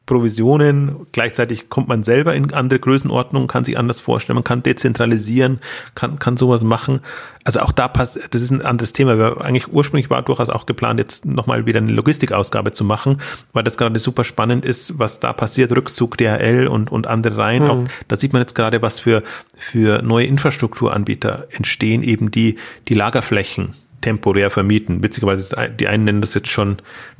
Provisionen. Gleichzeitig kommt man selber in andere Größenordnungen, kann sich anders vorstellen, man kann dezentralisieren, kann, kann sowas machen. Also auch da passt, das ist ein anderes Thema. Wir, eigentlich ursprünglich war durchaus auch geplant, jetzt nochmal wieder eine Logistikausgabe zu machen, weil das gerade super spannend ist, was da passiert, Rückzug DHL und, und andere Reihen. Mhm. Auch, da sieht man jetzt gerade, was für, für neue Infrastrukturanbieter entstehen, eben die, die Lagerflächen temporär vermieten. Witzigerweise, die einen nennen das jetzt schon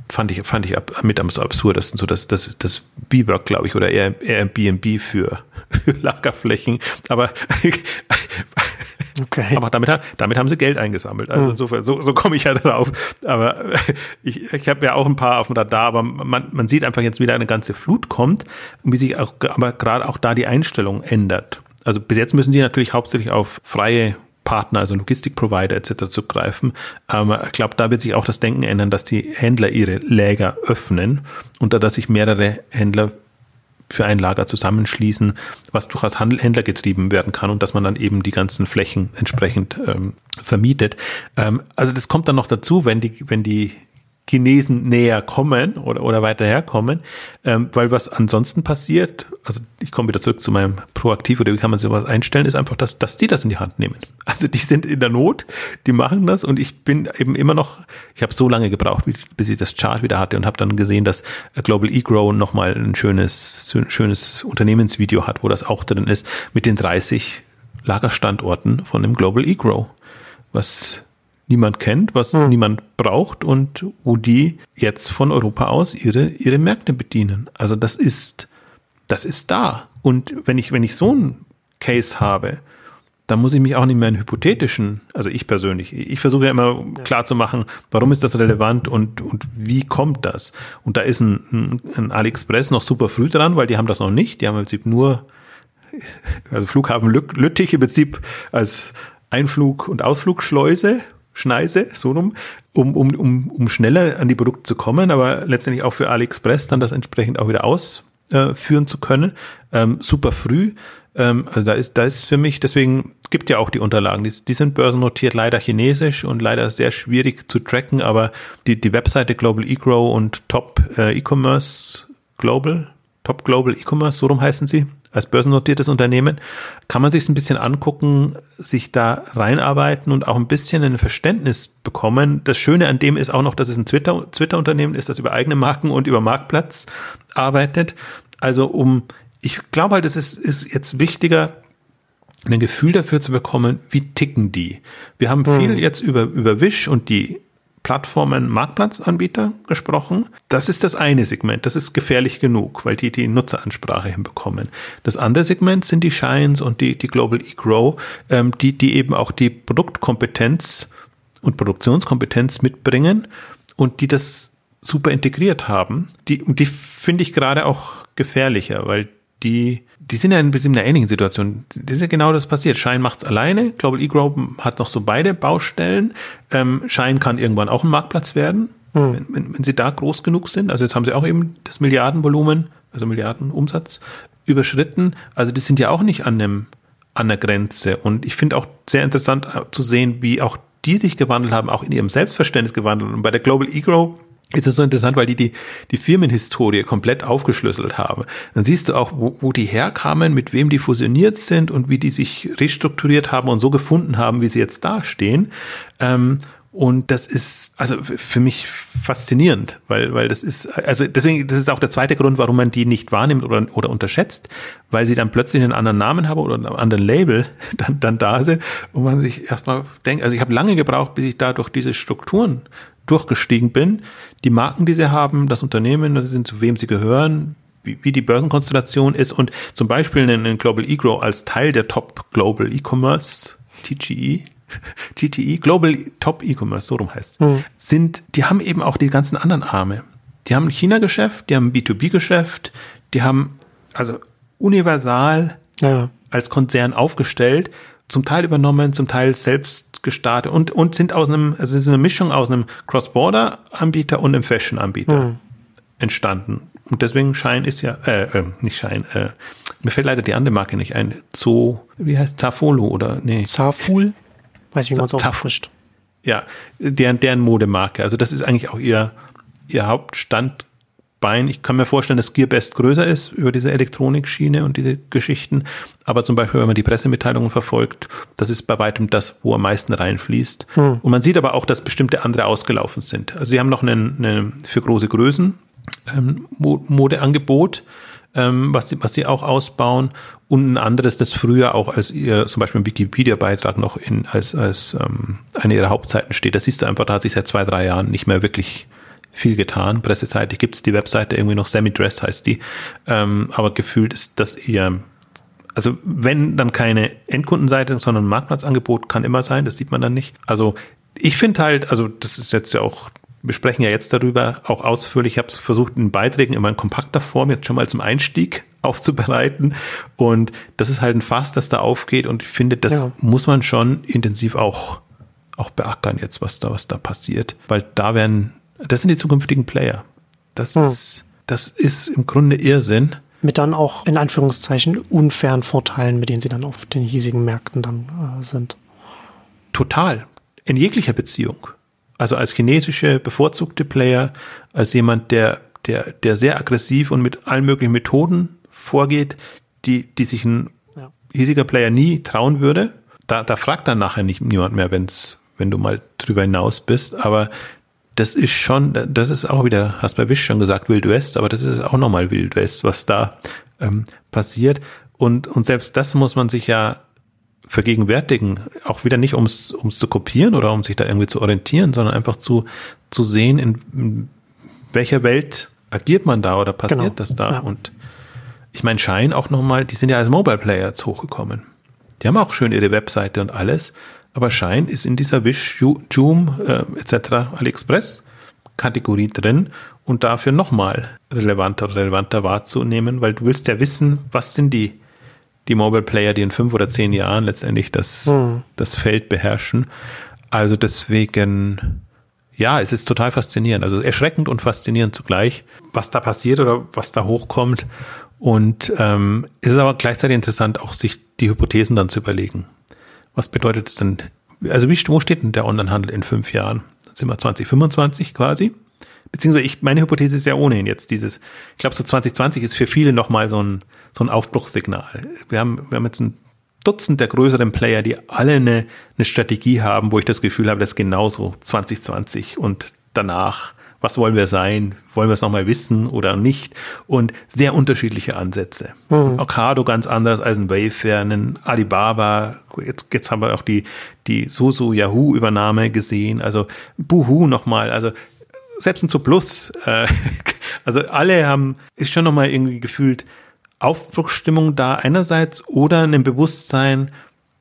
fand ich, fand ich ab, mit am so absurd. Das sind so das, das, das B-Work, glaube ich, oder Airbnb für, für Lagerflächen. Aber, okay. aber damit, damit haben sie Geld eingesammelt. Also hm. insofern, so, so komme ich ja drauf. Aber ich, ich habe ja auch ein paar auf dem Radar, aber man, man sieht einfach jetzt wieder eine ganze Flut kommt, wie sich auch, aber gerade auch da die Einstellung ändert. Also bis jetzt müssen die natürlich hauptsächlich auf freie Partner, also Logistikprovider etc. zugreifen. Ähm, ich glaube, da wird sich auch das Denken ändern, dass die Händler ihre Läger öffnen und da, dass sich mehrere Händler für ein Lager zusammenschließen, was durchaus Händler getrieben werden kann und dass man dann eben die ganzen Flächen entsprechend ähm, vermietet. Ähm, also das kommt dann noch dazu, wenn die, wenn die Chinesen näher kommen oder, oder weiter herkommen, ähm, weil was ansonsten passiert, also ich komme wieder zurück zu meinem Proaktiv oder wie kann man sowas einstellen, ist einfach, dass, dass die das in die Hand nehmen. Also die sind in der Not, die machen das und ich bin eben immer noch, ich habe so lange gebraucht, bis, bis ich das Chart wieder hatte und habe dann gesehen, dass Global eGrow nochmal ein schönes, schönes Unternehmensvideo hat, wo das auch drin ist, mit den 30 Lagerstandorten von dem Global eGrow, was niemand kennt, was hm. niemand braucht und wo die jetzt von Europa aus ihre, ihre Märkte bedienen. Also das ist, das ist da. Und wenn ich, wenn ich so einen Case habe, dann muss ich mich auch nicht mehr in hypothetischen, also ich persönlich, ich versuche ja immer klar zu machen, warum ist das relevant und, und wie kommt das? Und da ist ein, ein, ein AliExpress noch super früh dran, weil die haben das noch nicht. Die haben im Prinzip nur, also Flughafen Lüttich im Prinzip als Einflug- und Ausflugschleuse Schneise, so rum, um, um, um, um schneller an die Produkte zu kommen, aber letztendlich auch für AliExpress dann das entsprechend auch wieder ausführen zu können. Ähm, super früh. Ähm, also da ist, da ist für mich, deswegen gibt ja auch die Unterlagen. Die, die sind börsennotiert, leider chinesisch und leider sehr schwierig zu tracken, aber die, die Webseite Global eGrow und Top äh, E-Commerce Global, Top Global E-Commerce, so rum heißen sie, als börsennotiertes Unternehmen, kann man sich ein bisschen angucken, sich da reinarbeiten und auch ein bisschen ein Verständnis bekommen. Das Schöne an dem ist auch noch, dass es ein Twitter, Twitter-Unternehmen ist, das über eigene Marken und über Marktplatz arbeitet. Also um, ich glaube halt, es ist, ist jetzt wichtiger, ein Gefühl dafür zu bekommen, wie ticken die. Wir haben viel hm. jetzt über, über Wish und die Plattformen Marktplatzanbieter gesprochen. Das ist das eine Segment. Das ist gefährlich genug, weil die die Nutzeransprache hinbekommen. Das andere Segment sind die Shines und die, die Global eGrow, ähm, die, die eben auch die Produktkompetenz und Produktionskompetenz mitbringen und die das super integriert haben. Die, und die finde ich gerade auch gefährlicher, weil die, die sind ja in, in einer ähnlichen Situation. Das ist ja genau das passiert. Shine macht's alleine. Global eGrow hat noch so beide Baustellen. Ähm, Shine kann irgendwann auch ein Marktplatz werden, hm. wenn, wenn, wenn, sie da groß genug sind. Also jetzt haben sie auch eben das Milliardenvolumen, also Milliardenumsatz überschritten. Also die sind ja auch nicht an einem, an der Grenze. Und ich finde auch sehr interessant äh, zu sehen, wie auch die sich gewandelt haben, auch in ihrem Selbstverständnis gewandelt. Und bei der Global E-Grow ist es so interessant, weil die, die die Firmenhistorie komplett aufgeschlüsselt haben. Dann siehst du auch, wo, wo die herkamen, mit wem die fusioniert sind und wie die sich restrukturiert haben und so gefunden haben, wie sie jetzt dastehen. Ähm, und das ist also für mich faszinierend, weil, weil das ist, also deswegen, das ist auch der zweite Grund, warum man die nicht wahrnimmt oder, oder unterschätzt, weil sie dann plötzlich einen anderen Namen haben oder einen anderen Label dann, dann da sind und man sich erstmal denkt, also ich habe lange gebraucht, bis ich da durch diese Strukturen durchgestiegen bin. Die Marken, die sie haben, das Unternehmen, das sind, zu wem sie gehören, wie, wie die Börsenkonstellation ist und zum Beispiel einen Global E-Grow als Teil der Top Global E-Commerce, TGE, GTE, Global Top E-Commerce, so rum heißt mhm. sind, die haben eben auch die ganzen anderen Arme. Die haben ein China-Geschäft, die haben ein B2B-Geschäft, die haben also universal ja. als Konzern aufgestellt, zum Teil übernommen, zum Teil selbst gestartet und, und sind aus einem, also es ist eine Mischung aus einem Cross-Border-Anbieter und einem Fashion-Anbieter mhm. entstanden. Und deswegen Schein ist ja, äh, äh nicht Schein, äh, mir fällt leider die andere Marke nicht ein. Zoo, wie heißt Zafolo oder nee? Zaful? Weiß nicht, wie man es ausspricht. Ja, deren, deren Modemarke. Also das ist eigentlich auch ihr, ihr Hauptstandbein. Ich kann mir vorstellen, dass Gearbest größer ist über diese Elektronikschiene und diese Geschichten. Aber zum Beispiel, wenn man die Pressemitteilungen verfolgt, das ist bei weitem das, wo am meisten reinfließt. Hm. Und man sieht aber auch, dass bestimmte andere ausgelaufen sind. Also sie haben noch eine für große Größen ähm, Modeangebot ähm, was, sie, was sie auch ausbauen und ein anderes, das früher auch als ihr zum Beispiel im Wikipedia-Beitrag noch in, als, als ähm, eine ihrer Hauptseiten steht. Das siehst du einfach, da hat sich seit zwei, drei Jahren nicht mehr wirklich viel getan. Presseseitig gibt's die Webseite irgendwie noch, Semi-Dress heißt die, ähm, aber gefühlt ist das eher also wenn dann keine Endkundenseite, sondern ein Marktplatzangebot kann immer sein, das sieht man dann nicht. Also ich finde halt, also das ist jetzt ja auch wir sprechen ja jetzt darüber auch ausführlich. Ich habe es versucht, in Beiträgen immer in kompakter Form jetzt schon mal zum Einstieg aufzubereiten. Und das ist halt ein Fass, das da aufgeht. Und ich finde, das ja. muss man schon intensiv auch, auch beackern jetzt, was da, was da passiert. Weil da werden, das sind die zukünftigen Player. Das hm. ist, das ist im Grunde Irrsinn. Mit dann auch in Anführungszeichen unfairen Vorteilen, mit denen sie dann auf den hiesigen Märkten dann äh, sind. Total. In jeglicher Beziehung also als chinesische bevorzugte Player, als jemand, der, der, der sehr aggressiv und mit allen möglichen Methoden vorgeht, die, die sich ein ja. hiesiger Player nie trauen würde. Da, da fragt dann nachher nicht niemand mehr, wenn's, wenn du mal drüber hinaus bist. Aber das ist schon, das ist auch wieder, hast bei Wish schon gesagt, Wild West, aber das ist auch nochmal Wild West, was da ähm, passiert. Und, und selbst das muss man sich ja vergegenwärtigen, auch wieder nicht ums, ums zu kopieren oder um sich da irgendwie zu orientieren, sondern einfach zu, zu sehen, in, in welcher Welt agiert man da oder passiert genau. das da. Ja. Und ich meine, Schein auch nochmal, die sind ja als Mobile Player jetzt hochgekommen. Die haben auch schön ihre Webseite und alles, aber Schein ist in dieser Wish, Joom äh, etc. AliExpress Kategorie drin und dafür nochmal relevanter, relevanter wahrzunehmen, weil du willst ja wissen, was sind die die Mobile Player, die in fünf oder zehn Jahren letztendlich das, hm. das Feld beherrschen. Also deswegen, ja, es ist total faszinierend. Also erschreckend und faszinierend zugleich, was da passiert oder was da hochkommt. Und ähm, es ist aber gleichzeitig interessant, auch sich die Hypothesen dann zu überlegen. Was bedeutet es denn? Also wie, wo steht denn der Onlinehandel in fünf Jahren? Dann sind wir 2025 quasi. Beziehungsweise ich, meine Hypothese ist ja ohnehin jetzt dieses, ich glaube so 2020 ist für viele nochmal so ein, so ein Aufbruchssignal. Wir haben, wir haben jetzt ein Dutzend der größeren Player, die alle eine, eine Strategie haben, wo ich das Gefühl habe, das ist genauso 2020 und danach, was wollen wir sein? Wollen wir es nochmal wissen oder nicht? Und sehr unterschiedliche Ansätze. Mhm. Okado ganz anders als ein Wayfair, ein Alibaba. Jetzt, jetzt haben wir auch die, die Susu Yahoo Übernahme gesehen. Also Buhu nochmal. Also selbst ein Plus, äh, also alle haben, ist schon nochmal irgendwie gefühlt Aufbruchsstimmung da einerseits oder ein Bewusstsein,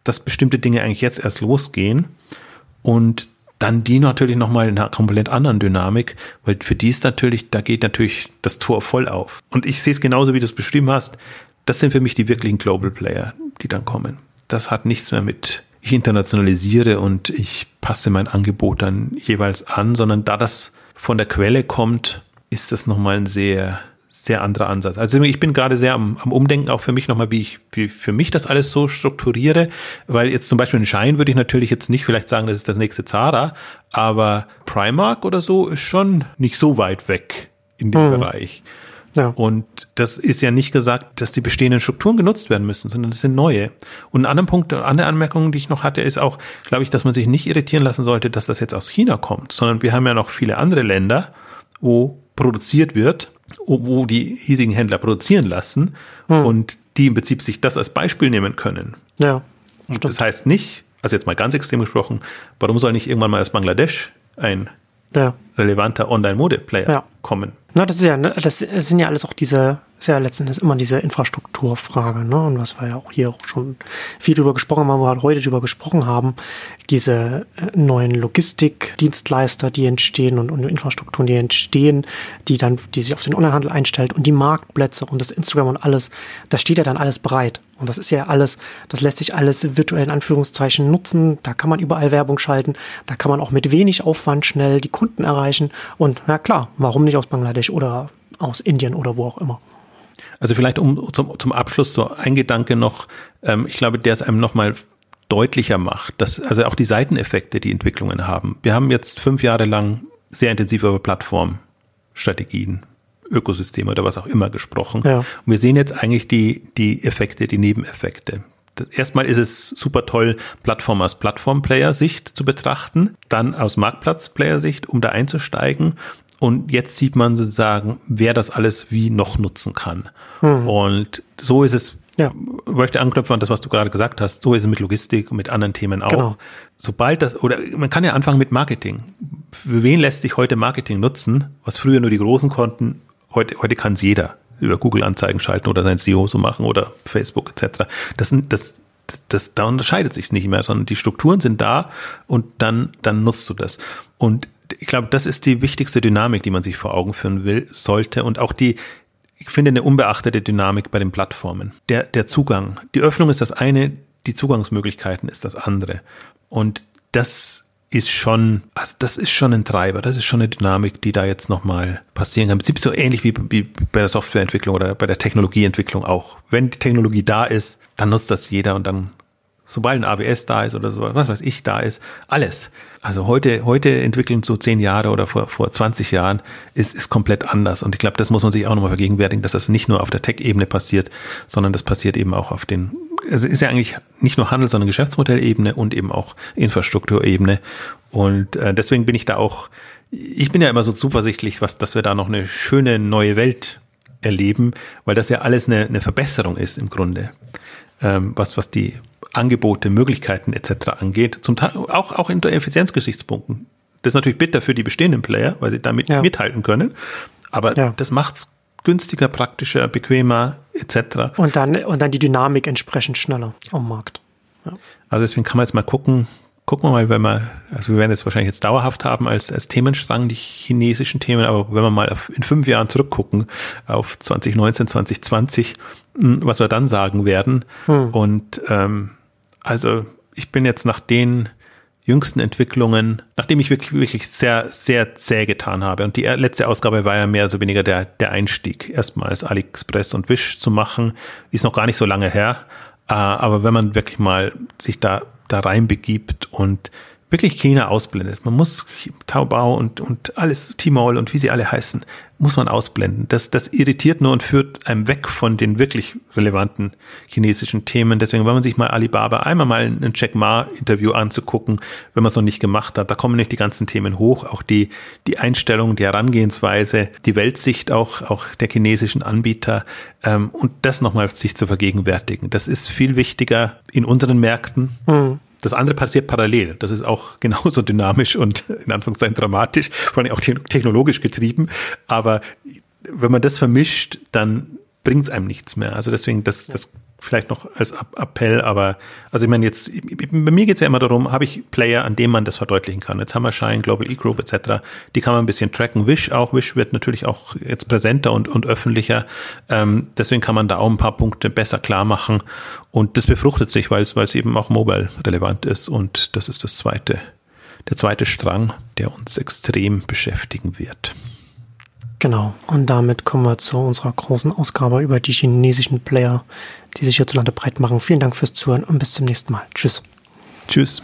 dass bestimmte Dinge eigentlich jetzt erst losgehen und dann die natürlich nochmal in einer komplett anderen Dynamik, weil für die ist natürlich, da geht natürlich das Tor voll auf. Und ich sehe es genauso, wie du es beschrieben hast. Das sind für mich die wirklichen Global Player, die dann kommen. Das hat nichts mehr mit ich internationalisiere und ich passe mein Angebot dann jeweils an, sondern da das von der Quelle kommt, ist das nochmal ein sehr, sehr anderer Ansatz. Also ich bin gerade sehr am, am Umdenken, auch für mich nochmal, wie ich wie für mich das alles so strukturiere, weil jetzt zum Beispiel ein Schein würde ich natürlich jetzt nicht vielleicht sagen, das ist das nächste Zara, aber Primark oder so ist schon nicht so weit weg in dem hm. Bereich. Ja. Und das ist ja nicht gesagt, dass die bestehenden Strukturen genutzt werden müssen, sondern das sind neue. Und ein anderer Punkt, eine andere Anmerkung, die ich noch hatte, ist auch, glaube ich, dass man sich nicht irritieren lassen sollte, dass das jetzt aus China kommt, sondern wir haben ja noch viele andere Länder, wo produziert wird, wo die hiesigen Händler produzieren lassen hm. und die im Prinzip sich das als Beispiel nehmen können. Ja. Und stimmt. das heißt nicht, also jetzt mal ganz extrem gesprochen, warum soll nicht irgendwann mal aus Bangladesch ein ja. relevanter Online-Mode-Player ja. kommen? Na, das ist ja, ne, das sind ja alles auch diese ist ja letzten Endes immer diese Infrastrukturfrage, ne? Und was wir ja auch hier auch schon viel drüber gesprochen haben, wo wir halt heute drüber gesprochen haben, diese äh, neuen Logistikdienstleister, die entstehen und, und Infrastrukturen, die entstehen, die dann, die sich auf den Onlinehandel einstellt und die Marktplätze und das Instagram und alles, das steht ja dann alles bereit. Und das ist ja alles, das lässt sich alles virtuell in Anführungszeichen nutzen. Da kann man überall Werbung schalten. Da kann man auch mit wenig Aufwand schnell die Kunden erreichen. Und na klar, warum nicht aus Bangladesch oder aus Indien oder wo auch immer. Also vielleicht um zum, zum Abschluss so ein Gedanke noch, ähm, ich glaube, der es einem nochmal deutlicher macht, dass also auch die Seiteneffekte, die Entwicklungen haben. Wir haben jetzt fünf Jahre lang sehr intensiv über Plattformstrategien, Ökosysteme oder was auch immer gesprochen. Ja. Und wir sehen jetzt eigentlich die, die Effekte, die Nebeneffekte. Erstmal ist es super toll, Plattform aus Plattform-Player-Sicht zu betrachten, dann aus Marktplatz-Player-Sicht, um da einzusteigen und jetzt sieht man sozusagen, wer das alles wie noch nutzen kann. Hm. Und so ist es, ja. möchte anknüpfen an das, was du gerade gesagt hast, so ist es mit Logistik und mit anderen Themen auch. Genau. Sobald das, oder man kann ja anfangen mit Marketing. Für wen lässt sich heute Marketing nutzen, was früher nur die Großen konnten, heute, heute kann es jeder über Google-Anzeigen schalten oder sein SEO so machen oder Facebook etc. Das, das, das, da unterscheidet sich nicht mehr, sondern die Strukturen sind da und dann, dann nutzt du das. Und ich glaube, das ist die wichtigste Dynamik, die man sich vor Augen führen will, sollte und auch die, ich finde, eine unbeachtete Dynamik bei den Plattformen. Der, der Zugang. Die Öffnung ist das eine, die Zugangsmöglichkeiten ist das andere. Und das ist schon, also das ist schon ein Treiber, das ist schon eine Dynamik, die da jetzt nochmal passieren kann. Im Prinzip so ähnlich wie, wie bei der Softwareentwicklung oder bei der Technologieentwicklung auch. Wenn die Technologie da ist, dann nutzt das jeder und dann sobald ein AWS da ist oder so, was weiß ich da ist, alles. Also heute, heute entwickeln so zehn Jahre oder vor, vor 20 Jahren ist, ist komplett anders. Und ich glaube, das muss man sich auch nochmal vergegenwärtigen, dass das nicht nur auf der Tech-Ebene passiert, sondern das passiert eben auch auf den, also ist ja eigentlich nicht nur Handel, sondern Geschäftsmodellebene und eben auch Infrastrukturebene. Und äh, deswegen bin ich da auch, ich bin ja immer so zuversichtlich, was, dass wir da noch eine schöne neue Welt erleben, weil das ja alles eine, eine Verbesserung ist im Grunde, ähm, was, was die Angebote, Möglichkeiten etc. angeht, zum Teil auch, auch in der Effizienzgesichtspunkten. Das ist natürlich bitter für die bestehenden Player, weil sie damit ja. mithalten können. Aber ja. das macht's günstiger, praktischer, bequemer etc. Und dann, und dann die Dynamik entsprechend schneller am Markt. Ja. Also deswegen kann man jetzt mal gucken, gucken wir mal, wenn wir, also wir werden es wahrscheinlich jetzt dauerhaft haben als, als Themenstrang, die chinesischen Themen, aber wenn wir mal auf, in fünf Jahren zurückgucken, auf 2019, 2020, hm, was wir dann sagen werden. Hm. Und ähm, also ich bin jetzt nach den jüngsten Entwicklungen, nachdem ich wirklich, wirklich sehr, sehr zäh getan habe. Und die letzte Ausgabe war ja mehr so weniger der, der Einstieg, erstmals AliExpress und Wish zu machen. Ist noch gar nicht so lange her. Äh, aber wenn man wirklich mal sich da, da reinbegibt und wirklich China ausblendet. Man muss Taobao und, und alles, Tmall und wie sie alle heißen, muss man ausblenden. Das, das irritiert nur und führt einem weg von den wirklich relevanten chinesischen Themen. Deswegen, wenn man sich mal Alibaba einmal mal ein Jack Ma-Interview anzugucken, wenn man es noch nicht gemacht hat, da kommen nicht die ganzen Themen hoch, auch die, die Einstellung, die Herangehensweise, die Weltsicht auch, auch der chinesischen Anbieter ähm, und das nochmal sich zu vergegenwärtigen. Das ist viel wichtiger in unseren Märkten. Mhm das andere passiert parallel. Das ist auch genauso dynamisch und in Anführungszeichen dramatisch, vor allem auch technologisch getrieben. Aber wenn man das vermischt, dann bringt es einem nichts mehr. Also deswegen, das, das vielleicht noch als Appell, aber also ich meine jetzt, bei mir geht es ja immer darum, habe ich Player, an dem man das verdeutlichen kann. Jetzt haben wir Shine, Global E-Group etc., die kann man ein bisschen tracken. Wish auch, Wish wird natürlich auch jetzt präsenter und, und öffentlicher. Ähm, deswegen kann man da auch ein paar Punkte besser klar machen und das befruchtet sich, weil es weil es eben auch mobile relevant ist und das ist das zweite, der zweite Strang, der uns extrem beschäftigen wird. Genau. Und damit kommen wir zu unserer großen Ausgabe über die chinesischen Player, die sich hierzulande breit machen. Vielen Dank fürs Zuhören und bis zum nächsten Mal. Tschüss. Tschüss.